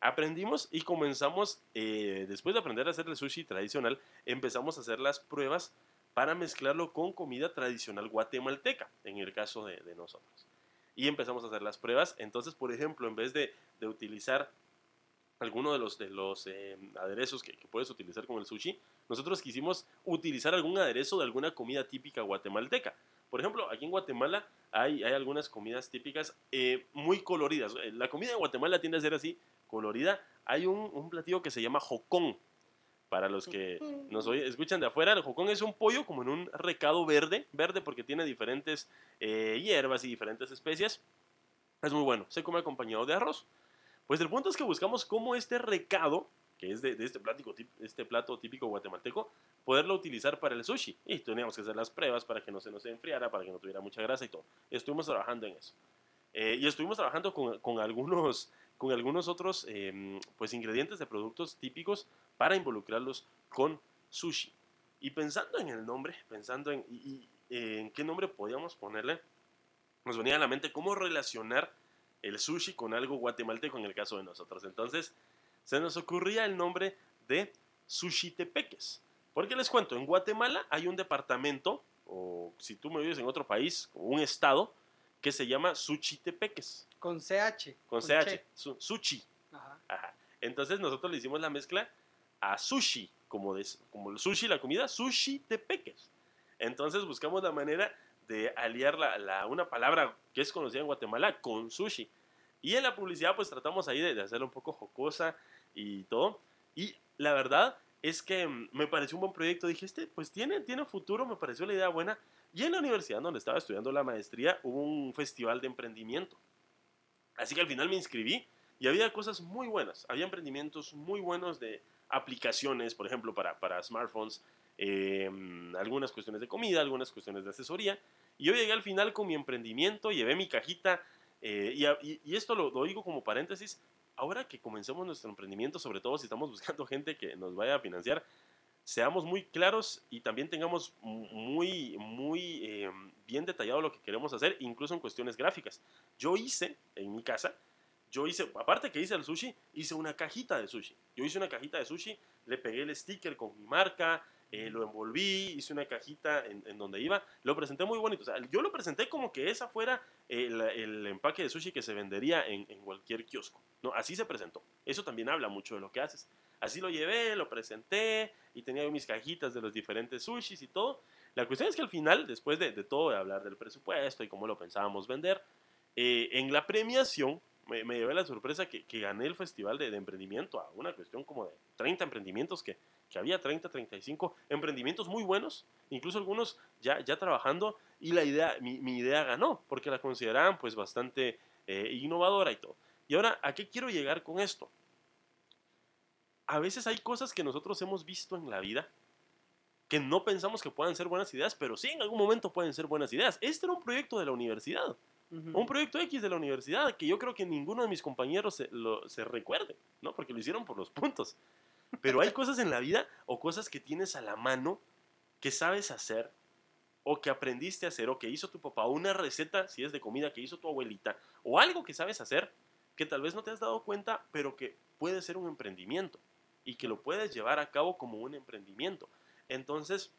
B: Aprendimos y comenzamos, eh, después de aprender a hacer el sushi tradicional, empezamos a hacer las pruebas para mezclarlo con comida tradicional guatemalteca, en el caso de, nosotros. Y empezamos a hacer las pruebas. Entonces, por ejemplo, en vez de, utilizar alguno de los, eh, aderezos que, puedes utilizar con el sushi, nosotros quisimos utilizar algún aderezo de alguna comida típica guatemalteca. Por ejemplo, aquí en Guatemala hay, algunas comidas típicas eh, muy coloridas. La comida de Guatemala tiende a ser así, colorida. Hay un, un platillo que se llama jocón. Para los que nos escuchan de afuera, el jocón es un pollo como en un recado verde, verde porque tiene diferentes eh, hierbas y diferentes especias. Es muy bueno, se come acompañado de arroz. Pues el punto es que buscamos cómo este recado, que es de, este, plato, este plato típico guatemalteco, poderlo utilizar para el sushi. Y teníamos que hacer las pruebas para que no se nos enfriara, para que no tuviera mucha grasa y todo. Estuvimos trabajando en eso. Eh, y estuvimos trabajando con, con, algunos, con algunos otros em, pues, ingredientes de productos típicos para involucrarlos con sushi. Y pensando en el nombre, pensando en, en qué nombre podíamos ponerle, nos venía a la mente cómo relacionar el sushi con algo guatemalteco en el caso de nosotros. Entonces, se nos ocurría el nombre de Sushi Tepeques. Porque les cuento, en Guatemala hay un departamento, o si tú me vives en otro país, un estado, que se llama Tepeques.
A: Con CH.
B: Con, CH. sushi. Ajá. Entonces nosotros le hicimos la mezcla a sushi, como, de, como el sushi, la comida, sushi tepeques. Entonces buscamos la manera de aliar la, una palabra que es conocida en Guatemala con sushi. Y en la publicidad pues tratamos ahí de, de hacerla un poco jocosa y todo. Y la verdad es que mm, me pareció un buen proyecto. Dije, este pues tiene, tiene futuro, me pareció la idea buena. Y en la universidad donde estaba estudiando la maestría hubo un festival de emprendimiento. Así que al final me inscribí y había cosas muy buenas. Había emprendimientos muy buenos de aplicaciones, por ejemplo, para, para smartphones, em, algunas cuestiones de comida, algunas cuestiones de asesoría. Y yo llegué al final con mi emprendimiento, llevé mi cajita, eh, y, y, esto lo, digo como paréntesis, ahora que comencemos nuestro emprendimiento, sobre todo si estamos buscando gente que nos vaya a financiar, seamos muy claros y también tengamos muy, muy em, bien detallado lo que queremos hacer, incluso en cuestiones gráficas. Yo hice en mi casa, yo hice, aparte que hice el sushi, hice una cajita de sushi. Yo hice una cajita de sushi, le pegué el sticker con mi marca, eh, lo envolví, hice una cajita en, donde iba, lo presenté muy bonito. O sea, yo lo presenté como que esa fuera el, empaque de sushi que se vendería en, en, cualquier kiosco. No, así se presentó. Eso también habla mucho de lo que haces. Así lo llevé, lo presenté y tenía mis cajitas de los diferentes sushis y todo. La cuestión es que al final, después de, todo, de hablar del presupuesto y cómo lo pensábamos vender, eh, en la premiación me, llevé la sorpresa que, gané el festival de, emprendimiento a una cuestión como de 30 emprendimientos que, que, había 30, 35 emprendimientos muy buenos, incluso algunos ya, ya trabajando y la idea, mi, mi idea ganó porque la consideraban pues bastante eh, innovadora y todo. Y ahora, ¿a qué quiero llegar con esto? A veces hay cosas que nosotros hemos visto en la vida que no pensamos que puedan ser buenas ideas, pero sí en algún momento pueden ser buenas ideas. Este era un proyecto de la universidad, un proyecto X de la universidad, que yo creo que ninguno de mis compañeros se, lo, se recuerde, ¿no? Porque lo hicieron por los puntos. Pero hay cosas en la vida o cosas que tienes a la mano que sabes hacer o que aprendiste a hacer o que hizo tu papá, una receta, si es de comida, que hizo tu abuelita, o algo que sabes hacer que tal vez no te has dado cuenta, pero que puede ser un emprendimiento y que lo puedes llevar a cabo como un emprendimiento. Entonces,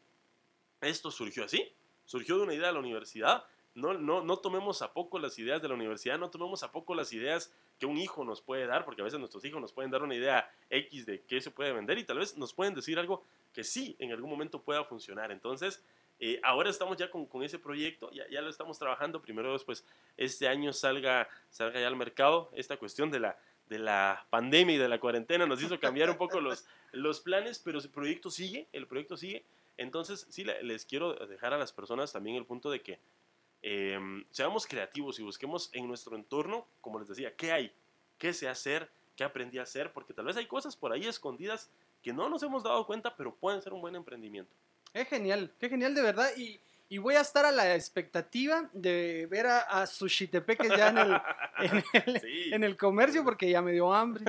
B: esto surgió así, surgió de una idea de la universidad. No, no, no tomemos a poco las ideas de la universidad, no tomemos a poco las ideas que un hijo nos puede dar, porque a veces nuestros hijos nos pueden dar una idea X de qué se puede vender y tal vez nos pueden decir algo que sí en algún momento pueda funcionar. Entonces, eh, ahora estamos ya con, con ese proyecto, ya, ya, lo estamos trabajando. Primero, después, este año salga, salga ya al mercado esta cuestión de la, de la pandemia y de la cuarentena nos hizo cambiar un poco los, [LAUGHS] los planes, pero el proyecto sigue, el proyecto sigue. Entonces, sí, les quiero dejar a las personas también el punto de que em, seamos creativos y busquemos en nuestro entorno, como les decía, qué hay, qué sé hacer, qué aprendí a hacer, porque tal vez hay cosas por ahí escondidas que no nos hemos dado cuenta, pero pueden ser un buen emprendimiento.
A: Es genial, qué genial de verdad. Y, y voy a estar a la expectativa de ver a, a Sushitepeques ya en el, [LAUGHS] en el, comercio porque ya me dio hambre.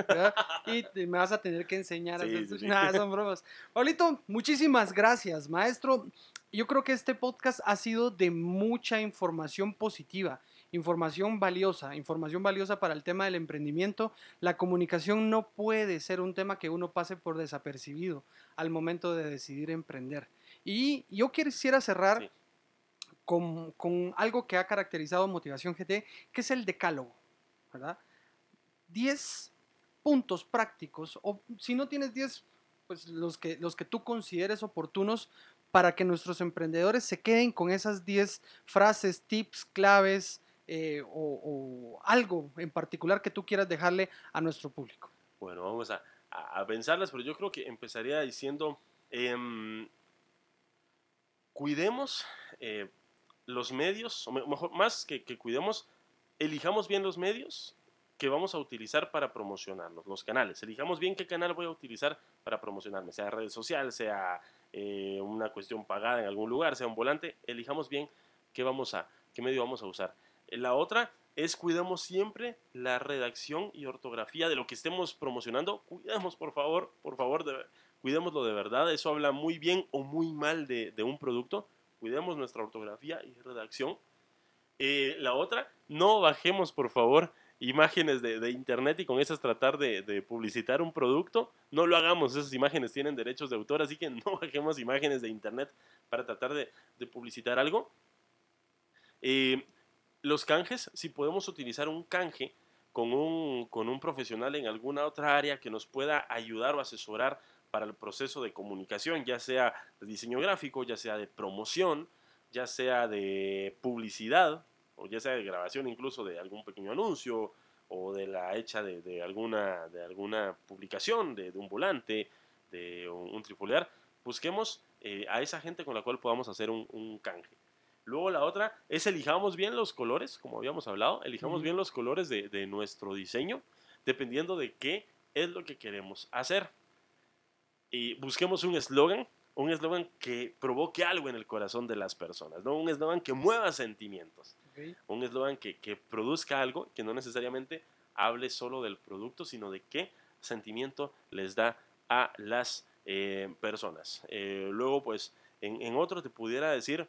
A: Y me vas a tener que enseñar a hacer sushi. [LAUGHS] Nada, son bromas. Pablito, muchísimas gracias, maestro. Yo creo que este podcast ha sido de mucha información positiva información valiosa, información valiosa para el tema del emprendimiento. La comunicación no puede ser un tema que uno pase por desapercibido al momento de decidir emprender. Y yo quisiera cerrar con, algo que ha caracterizado Motivación GT, que es el decálogo, ¿verdad? 10 puntos prácticos, o si no tienes 10, pues los que, los que tú consideres oportunos para que nuestros emprendedores se queden con esas 10 frases, tips, claves eh, o, algo en particular que tú quieras dejarle a nuestro público.
B: Bueno, vamos a, pensarlas, pero yo creo que empezaría diciendo, em, cuidemos eh, los medios, o mejor, más que, cuidemos, elijamos bien los medios que vamos a utilizar para promocionarnos, los canales. Elijamos bien qué canal voy a utilizar para promocionarme, sea redes social, sea eh, una cuestión pagada en algún lugar, sea un volante. Elijamos bien qué, vamos a, qué medio vamos a usar. La otra es cuidemos siempre la redacción y ortografía de lo que estemos promocionando. Cuidemos, por favor, por favor, de, cuidémoslo de verdad. Eso habla muy bien o muy mal de un producto cuidemos nuestra ortografía y redacción. Eh, la otra, no bajemos por favor imágenes de, internet y con esas tratar de, publicitar un producto. No lo hagamos, esas imágenes tienen derechos de autor, así que [LAUGHS] no bajemos imágenes de internet para tratar de, publicitar algo. Eh, los canjes, si podemos utilizar un canje con un, con un profesional en alguna otra área que nos pueda ayudar o asesorar para el proceso de comunicación, ya sea de diseño gráfico, ya sea de promoción, ya sea de publicidad, o ya sea de grabación incluso de algún pequeño anuncio, o de la hecha de, alguna, de alguna publicación, de, un volante, de un, tripular, busquemos eh, a esa gente con la cual podamos hacer un, canje. Luego la otra es elijamos bien los colores, como habíamos hablado, elijamos bien los colores de, de nuestro diseño, dependiendo de qué es lo que queremos hacer y busquemos un eslogan, un eslogan que provoque algo en el corazón de las personas, ¿no? un eslogan que mueva sentimientos, un eslogan que, que, produzca algo que no necesariamente hable solo del producto, sino de qué sentimiento les da a las eh, personas. Eh, luego, pues, en, en, otro te pudiera decir,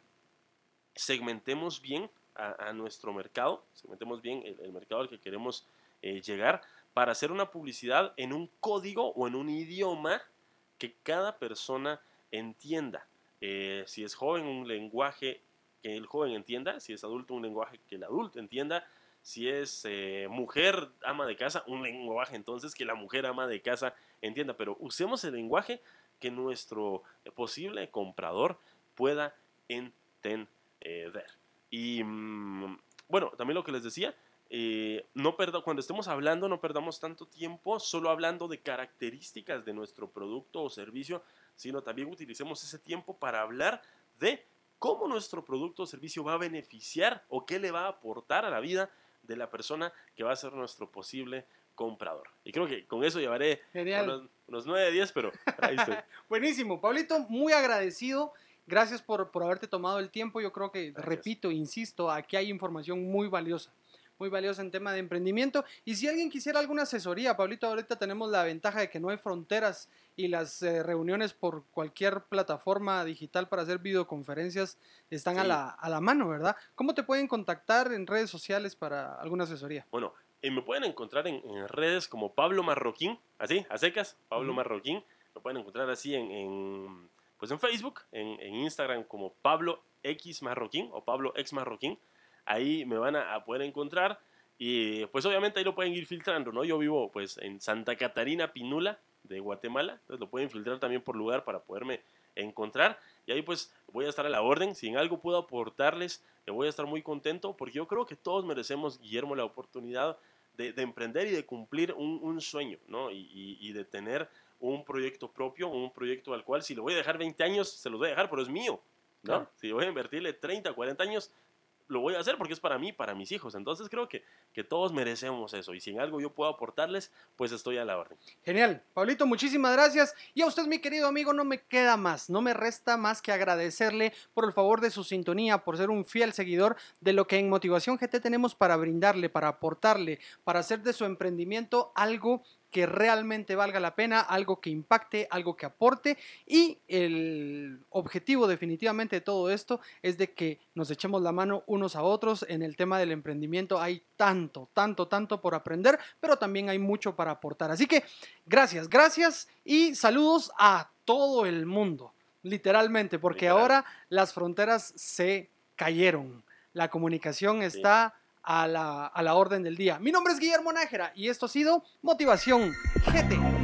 B: segmentemos bien a, nuestro mercado, segmentemos bien el, mercado al que queremos eh, llegar para hacer una publicidad en un código o en un idioma que cada persona entienda. Eh, si es joven, un lenguaje que el joven entienda, si es adulto, un lenguaje que el adulto entienda, si es eh, mujer ama de casa, un lenguaje entonces que la mujer ama de casa entienda, pero usemos el lenguaje que nuestro posible comprador pueda entender. Y mm, bueno, también lo que les decía, eh, no cuando estemos hablando, no perdamos tanto tiempo solo hablando de características de nuestro producto o servicio, sino también utilicemos ese tiempo para hablar de cómo nuestro producto o servicio va a beneficiar o qué le va a aportar a la vida de la persona que va a ser nuestro posible comprador. Y creo que con eso llevaré unos, unos 9 10, pero ahí estoy. [LAUGHS]
A: Buenísimo, Pablito, muy agradecido. Gracias por, por haberte tomado el tiempo. Yo creo que, repito, insisto, aquí hay información muy valiosa muy valiosa en tema de emprendimiento. Y si alguien quisiera alguna asesoría, Pablito, ahorita tenemos la ventaja de que no hay fronteras y las eh, reuniones por cualquier plataforma digital para hacer videoconferencias están a, la, a, la, mano, ¿verdad? ¿Cómo te pueden contactar en redes sociales para alguna asesoría?
B: Bueno, eh, me pueden encontrar en, redes como Pablo Marroquín, así, a secas, Pablo Marroquín. Me pueden encontrar así en pues en Facebook, en, Instagram como Pablo X Marroquín o Pablo X Marroquín. Ahí me van a, poder encontrar y pues obviamente ahí lo pueden ir filtrando, ¿no? Yo vivo pues en Santa Catarina Pinula de Guatemala, entonces lo pueden filtrar también por lugar para poderme encontrar y ahí pues voy a estar a la orden, si en algo puedo aportarles, voy a estar muy contento porque yo creo que todos merecemos, Guillermo, la oportunidad de, emprender y de cumplir un, sueño, ¿no? Y, y de tener un proyecto propio, un proyecto al cual si lo voy a dejar 20 años, se los voy a dejar, pero es mío. ¿no? Si voy a invertirle 30, 40 años, lo voy a hacer porque es para mí, para mis hijos. Entonces creo que, que todos merecemos eso. Y si en algo yo puedo aportarles, pues estoy a la orden.
A: Genial. Pablito, muchísimas gracias. Y a usted, mi querido amigo, no me queda más, no me resta más que agradecerle por el favor de su sintonía, por ser un fiel seguidor de lo que en Motivación GT tenemos para brindarle, para aportarle, para hacer de su emprendimiento algo que realmente valga la pena, algo que impacte, algo que aporte y el objetivo definitivamente de todo esto es de que nos echemos la mano unos a otros en el tema del emprendimiento. Hay tanto, tanto, tanto por aprender, pero también hay mucho para aportar. Así que gracias, gracias y saludos a todo el mundo, literalmente, porque ahora las fronteras se cayeron. La comunicación está a la, a la orden del día. Mi nombre es Guillermo Nájera y esto ha sido Motivación GT.